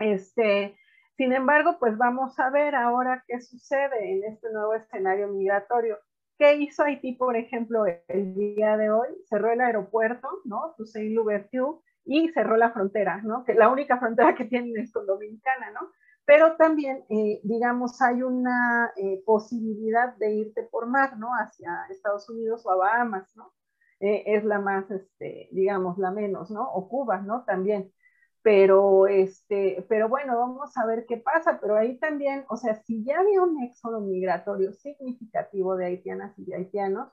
B: Este, sin embargo, pues vamos a ver ahora qué sucede en este nuevo escenario migratorio. ¿Qué hizo Haití, por ejemplo, el día de hoy? Cerró el aeropuerto, ¿no? Toussaint Louverture, y cerró la frontera, ¿no? Que la única frontera que tienen es con Dominicana, ¿no? Pero también, eh, digamos, hay una eh, posibilidad de irte por mar, ¿no? Hacia Estados Unidos o a Bahamas, ¿no? Eh, es la más, este, digamos, la menos, ¿no? O Cuba, ¿no? También pero este, pero bueno, vamos a ver qué pasa, pero ahí también, o sea, si ya había un éxodo migratorio significativo de haitianas y de haitianos,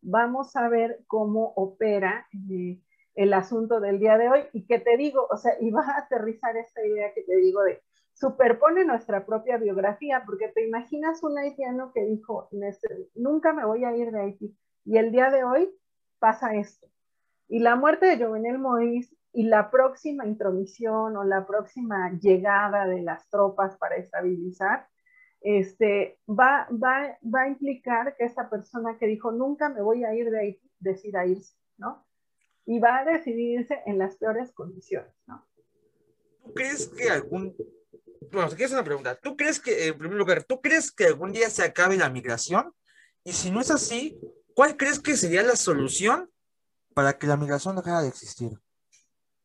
B: vamos a ver cómo opera eh, el asunto del día de hoy y que te digo, o sea, y va a aterrizar esta idea que te digo de superpone nuestra propia biografía, porque te imaginas un haitiano que dijo, nunca me voy a ir de Haití, y el día de hoy pasa esto. Y la muerte de Jovenel Moïse y la próxima intromisión o la próxima llegada de las tropas para estabilizar, este, va, va, va a implicar que esa persona que dijo nunca me voy a ir de ahí, decida irse, ¿no? Y va a decidirse en las peores condiciones, ¿no?
A: ¿Tú crees que algún... Bueno, te una pregunta. ¿Tú crees que, en primer lugar, ¿tú crees que algún día se acabe la migración? Y si no es así, ¿cuál crees que sería la solución para que la migración dejara de existir?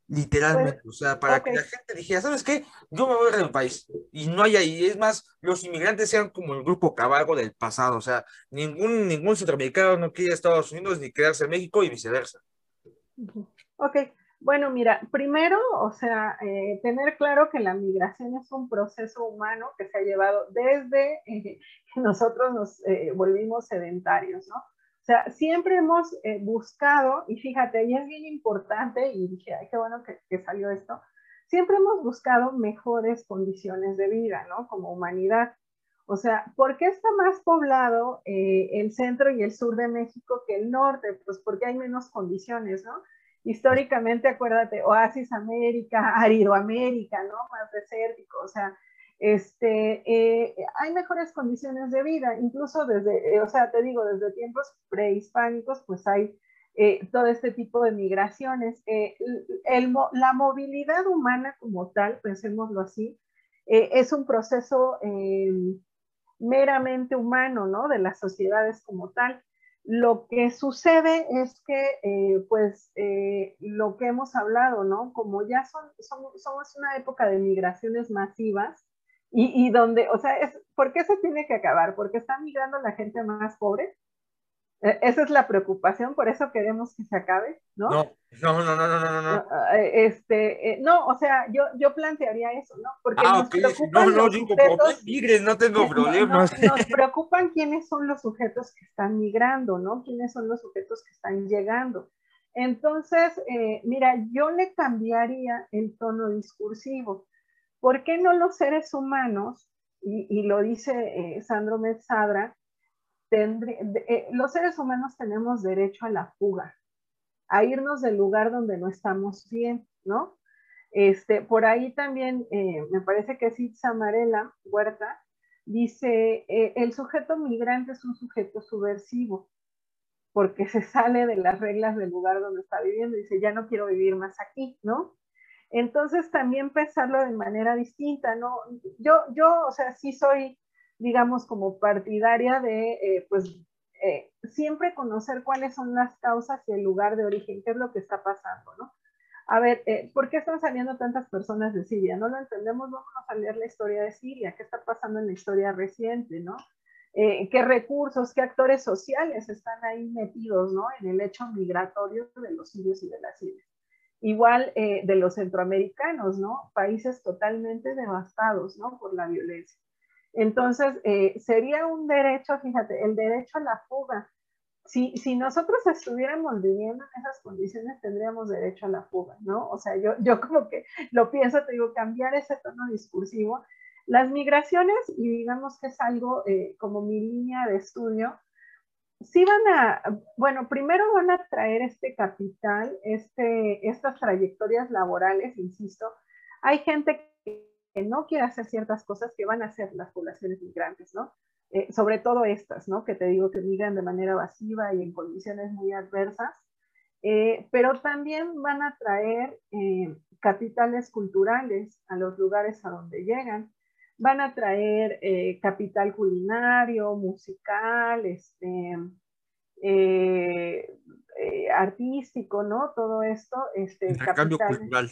A: Literalmente, pues, o sea, para que la gente dijera, ¿sabes qué? Yo me voy a ir del país y no hay ahí. Es más, los inmigrantes sean como el grupo caballo del pasado, o sea, ningún, ningún centroamericano no quiere Estados Unidos ni quedarse en México y viceversa.
B: Ok, bueno, mira, primero, o sea, eh, tener claro que la migración es un proceso humano que se ha llevado desde eh, que nosotros nos eh, volvimos sedentarios, ¿no? O sea, siempre hemos eh, buscado, y fíjate, y es bien importante, y dije, ay, qué bueno que, salió esto, siempre hemos buscado mejores condiciones de vida, ¿no? Como humanidad. O sea, ¿por qué está más poblado eh, el centro y el sur de México que el norte? Pues porque hay menos condiciones, ¿no? Históricamente, acuérdate, Oasis América, Arido América, ¿no? Más desértico, o sea, este, eh, hay mejores condiciones de vida, incluso desde, eh, o sea, te digo, desde tiempos prehispánicos, pues hay eh, todo este tipo de migraciones. la movilidad humana como tal, pensémoslo así, es un proceso meramente humano, ¿no? De las sociedades como tal. Lo que sucede es que, pues, lo que hemos hablado, ¿no? Como ya son, somos una época de migraciones masivas, y, donde, o sea, es, ¿por qué se tiene que acabar? ¿Porque está migrando la gente más pobre? E, esa es la preocupación, por eso queremos que se acabe, ¿no?
A: No, no, no, no, no, no. no.
B: Ah, este, eh, no, o sea, yo, yo plantearía eso, ¿no?
A: Porque ah, nos preocupan no, no, los sujetos, migres, no tengo problemas.
B: nos preocupan quiénes son los sujetos que están migrando, ¿no? ¿Quiénes son los sujetos que están llegando? Entonces, eh, mira, yo le cambiaría el tono discursivo. ¿Por qué no los seres humanos, y, lo dice eh, Sandro Metzadra, eh, los seres humanos tenemos derecho a la fuga, a irnos del lugar donde no estamos bien, ¿no? Este, por ahí también, eh, me parece que es Itza Marela Huerta, dice, el sujeto migrante es un sujeto subversivo, porque se sale de las reglas del lugar donde está viviendo, dice, ya no quiero vivir más aquí, ¿no? Entonces también pensarlo de manera distinta, ¿no? Yo, yo, o sea, sí soy, digamos, como partidaria de, eh, pues, eh, siempre conocer cuáles son las causas y el lugar de origen, qué es lo que está pasando, ¿no? A ver, eh, ¿por qué están saliendo tantas personas de Siria? No lo entendemos, vamos a leer la historia de Siria, qué está pasando en la historia reciente, ¿no? qué recursos, qué actores sociales están ahí metidos, ¿no? En el hecho migratorio de los sirios y de las sirias. Igual eh, de los centroamericanos, ¿no? Países totalmente devastados, ¿no? Por la violencia. Entonces, eh, sería un derecho, fíjate, el derecho a la fuga. Si, si, nosotros estuviéramos viviendo en esas condiciones, tendríamos derecho a la fuga, ¿no? O sea, yo, yo como que lo pienso, te digo, cambiar ese tono discursivo. Las migraciones, y digamos que es algo eh, como mi línea de estudio, sí van a, bueno, primero van a traer este capital, este, estas trayectorias laborales, insisto. Hay gente que no quiere hacer ciertas cosas que van a hacer las poblaciones migrantes, ¿no? Eh, sobre todo estas, ¿no? Que te digo que migran de manera masiva y en condiciones muy adversas. Eh, pero también van a traer eh, capitales culturales a los lugares a donde llegan van a traer eh, capital culinario, musical, este, eh, eh, artístico, ¿no? Todo esto. Este,
A: cambio cultural.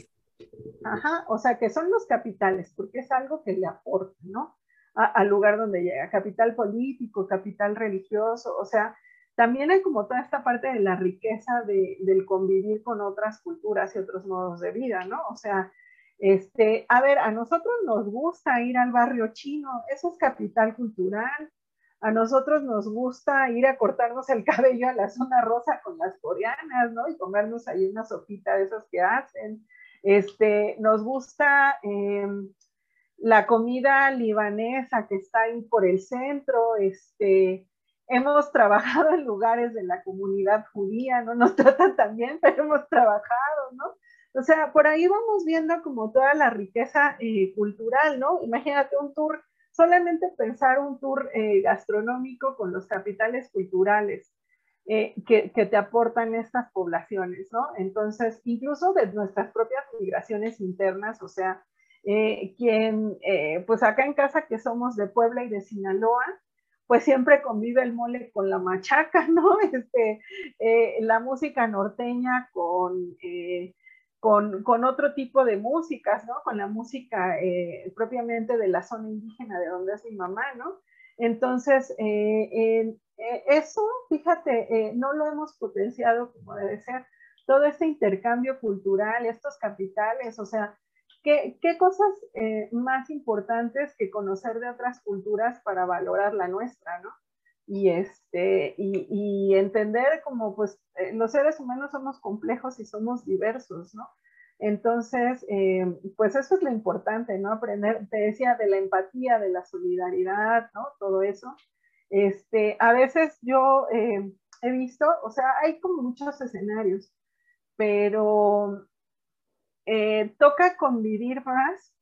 B: Ajá, o sea, que son los capitales, porque es algo que le aporta, ¿no? al lugar donde llega. Capital político, capital religioso, o sea, también hay como toda esta parte de la riqueza de, del convivir con otras culturas y otros modos de vida, ¿no? O sea, este, a ver, a nosotros nos gusta ir al barrio chino, eso es capital cultural. A nosotros nos gusta ir a cortarnos el cabello a la zona rosa con las coreanas, ¿no? Y comernos ahí una sopita de esas que hacen. Este, nos gusta em, la comida libanesa que está ahí por el centro. Este, hemos trabajado en lugares de la comunidad judía, no nos tratan tan bien, pero hemos trabajado, ¿no? O sea, por ahí vamos viendo como toda la riqueza eh, cultural, ¿no? Imagínate un tour, solamente pensar un tour eh, gastronómico con los capitales culturales eh, que, te aportan estas poblaciones, ¿no? Entonces, incluso de nuestras propias migraciones internas, o sea, quien, pues acá en casa que somos de Puebla y de Sinaloa, pues siempre convive el mole con la machaca, ¿no? Este, la música norteña con con, con, otro tipo de músicas, ¿no? Con la música eh, propiamente de la zona indígena de donde es mi mamá, ¿no? Entonces, eh, eh, eso, fíjate, no lo hemos potenciado como debe ser. Todo este intercambio cultural, estos capitales, o sea, ¿qué, qué cosas más importantes que conocer de otras culturas para valorar la nuestra, ¿no? Y, este, y, entender como pues eh, los seres humanos somos complejos y somos diversos, ¿no? Entonces, eh, pues eso es lo importante, ¿no? Aprender, te decía, de la empatía, de la solidaridad, ¿no? Todo eso. Este, a veces yo eh, he visto, o sea, hay como muchos escenarios, pero toca convivir más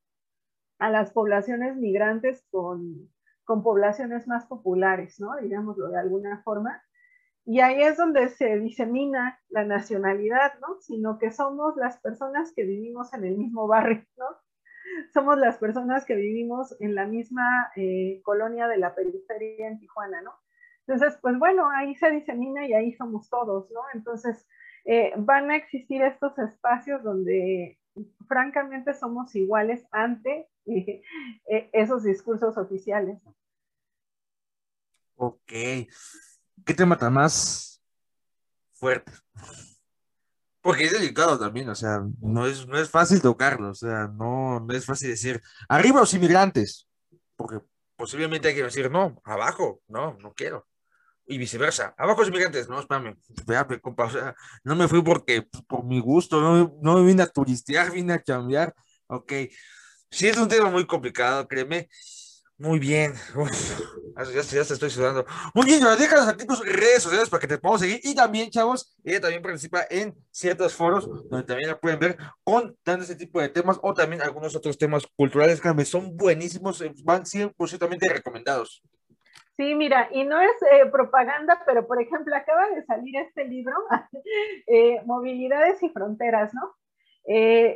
B: a las poblaciones migrantes con, con poblaciones más populares, ¿no? Digámoslo de alguna forma. Y ahí es donde se disemina la nacionalidad, ¿no? Sino que somos las personas que vivimos en el mismo barrio, ¿no? Somos las personas que vivimos en la misma eh, colonia de la periferia en Tijuana, ¿no? Entonces, pues bueno, ahí se disemina y ahí somos todos, ¿no? Entonces, eh, van a existir estos espacios donde francamente somos iguales ante eh, esos discursos oficiales.
A: Ok. ¿Qué tema tan más fuerte? Porque es delicado también, o sea, no es, no es fácil tocarlo, o sea, no, no es fácil decir, arriba los inmigrantes, porque posiblemente hay que decir, no, abajo, no, no quiero. Y viceversa, abajo los inmigrantes, no, espérame, espérame, compa, o sea, no me fui porque, por mi gusto, no, no me vine a turistear, vine a cambiar, ok. Sí es un tema muy complicado, créeme, muy bien. ya, ya, te estoy sudando. Muy bien, déjanos aquí tus redes sociales para que te podamos seguir. Y también, chavos, ella también participa en ciertos foros donde también la pueden ver contando ese tipo de temas o también algunos otros temas culturales que son buenísimos, eh, van 100% recomendados.
B: Sí, mira, y no es eh, propaganda, pero por ejemplo, acaba de salir este libro, eh, Movilidades y Fronteras, ¿no?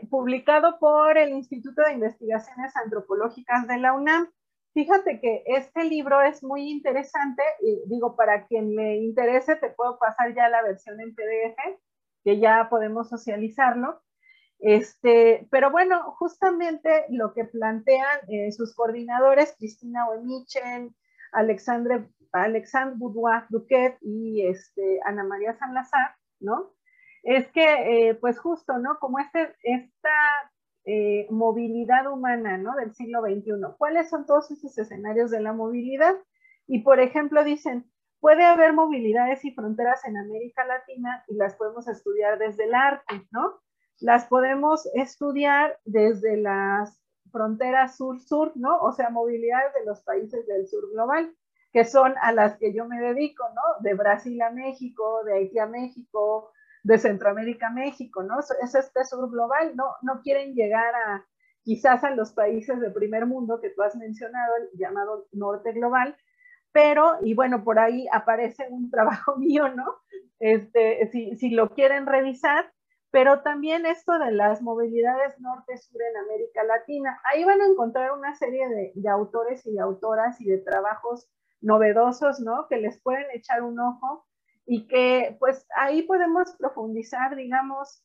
B: publicado por el Instituto de Investigaciones Antropológicas de la UNAM. Fíjate que este libro es muy interesante digo, para quien le interese, te puedo pasar ya la versión en PDF, que ya podemos socializarlo. Este, pero bueno, justamente lo que plantean eh, sus coordinadores, Cristina Oemichen, Alexandre, Alexandre Boudoir Duquet y este, Ana María Sanlazar, ¿no? Es que, eh, pues justo, ¿no? Como este, esta eh, movilidad humana ¿no? del siglo XXI. ¿Cuáles son todos esos escenarios de la movilidad? Y por ejemplo, dicen, puede haber movilidades y fronteras en América Latina y las podemos estudiar desde el arte, ¿no? Las podemos estudiar desde las fronteras sur-sur, ¿no? O sea, movilidades de los países del sur global, que son a las que yo me dedico, ¿no? De Brasil a México, de Haití a México, de Centroamérica a México, ¿no? Es este sur global, no, no quieren llegar a quizás a los países de primer mundo que tú has mencionado, el llamado norte global, pero, y bueno, por ahí aparece un trabajo mío, ¿no? Este, si, si lo quieren revisar, pero también esto de las movilidades norte-sur en América Latina. Ahí van a encontrar una serie de, de, autores y de autoras y de trabajos novedosos, ¿no? Que les pueden echar un ojo y que pues ahí podemos profundizar, digamos,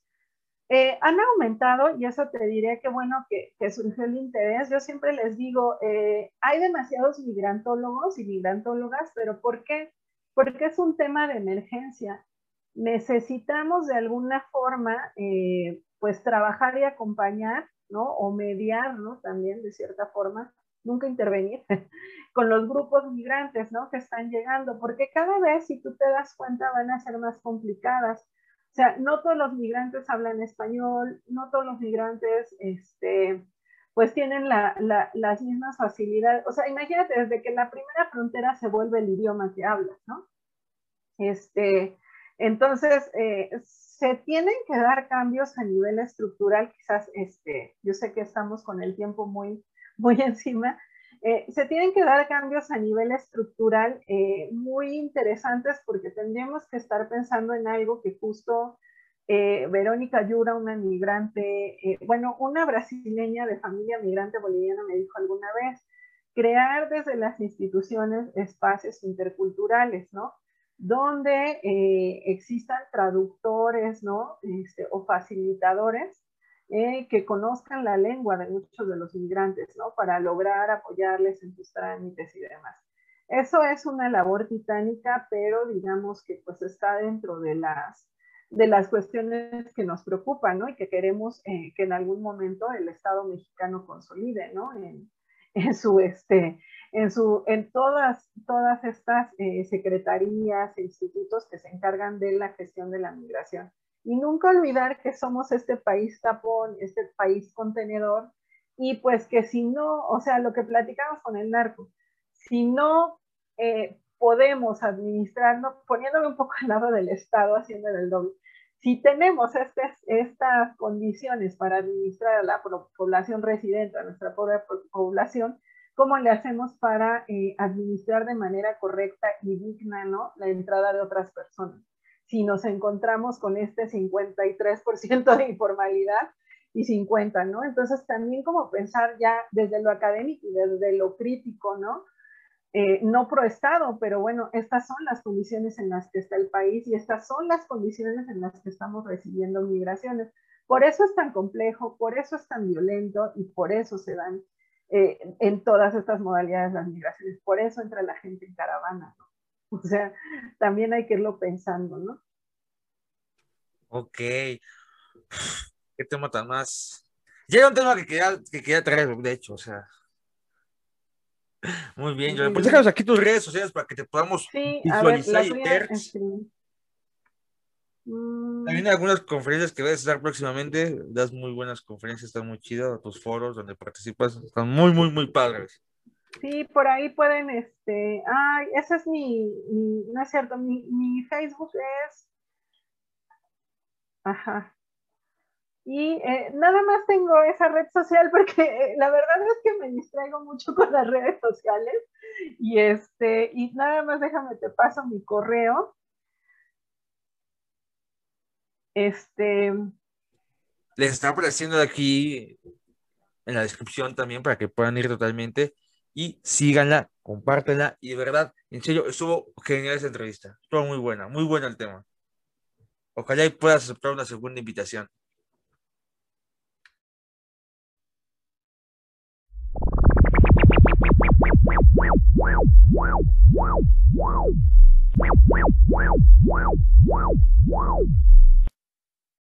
B: eh, han aumentado, y eso te diré que bueno que, que surgió el interés. Yo siempre les digo, eh, hay demasiados migrantólogos y migrantólogas, pero ¿por qué? Porque es un tema de emergencia. Necesitamos de alguna forma, eh, pues, trabajar y acompañar, ¿no? O mediar, ¿no? También, de cierta forma, nunca intervenir con los grupos migrantes, ¿no? Que están llegando, porque cada vez, si tú te das cuenta, van a ser más complicadas. O sea, no todos los migrantes hablan español, no todos los migrantes, este, pues tienen la, las mismas facilidades. O sea, imagínate, desde que la primera frontera se vuelve el idioma que hablas, ¿no? Este, entonces, eh, se tienen que dar cambios a nivel estructural, quizás, este, yo sé que estamos con el tiempo muy, muy encima. Eh, se tienen que dar cambios a nivel estructural eh, muy interesantes porque tendríamos que estar pensando en algo que justo Verónica Yura, una migrante, bueno, una brasileña de familia migrante boliviana me dijo alguna vez, crear desde las instituciones espacios interculturales, ¿no? Donde existan traductores, ¿no? Este, o facilitadores eh, que conozcan la lengua de muchos de los migrantes, ¿no? Para lograr apoyarles en sus trámites y demás. Eso es una labor titánica, pero digamos que pues está dentro de las, de las cuestiones que nos preocupan, ¿no? Y que queremos eh, que en algún momento el Estado mexicano consolide, ¿no? En, en su, este, en, su, en todas, todas estas eh, secretarías e institutos que se encargan de la gestión de la migración. Y nunca olvidar que somos este país tapón, este país contenedor, y pues que si no, o sea, lo que platicamos con el narco, si no eh, podemos administrarnos, poniéndome un poco al lado del Estado, haciendo el doble, si tenemos estas, estas condiciones para administrar a la población residente, a nuestra población, ¿cómo le hacemos para eh, administrar de manera correcta y digna ¿no? la entrada de otras personas? Si nos encontramos con este 53% de informalidad y 50, ¿no? Entonces también como pensar ya desde lo académico y desde lo crítico, ¿no? Eh, no proestado, pero bueno, estas son las condiciones en las que está el país y estas son las condiciones en las que estamos recibiendo migraciones. Por eso es tan complejo, por eso es tan violento y por eso se dan eh, en todas estas modalidades las migraciones. Por eso entra la gente en caravana, ¿no? O sea, también hay que irlo pensando, ¿no?
A: Ok. Qué tema tan más. Llega un tema que quería, que quería traer, de hecho, o sea. Muy bien, yo Pues déjanos aquí tus redes sociales para que te podamos visualizar y ver. Este. También hay algunas conferencias que vas a estar próximamente. Das muy buenas conferencias, están muy chidas. Tus foros donde participas están muy, muy, muy padres.
B: Sí, por ahí pueden, este, ay, ese es mi, no es cierto, mi, mi Facebook es, ajá, y eh, nada más tengo esa red social porque eh, la verdad es que me distraigo mucho con las redes sociales. Y este, y nada más déjame te paso mi correo. Este.
A: Les está apareciendo aquí en la descripción también para que puedan ir totalmente y síganla, compártenla y de verdad, en serio, estuvo genial esa entrevista. Estuvo muy buena, muy buena el tema. Ojalá y puedas aceptar una segunda invitación.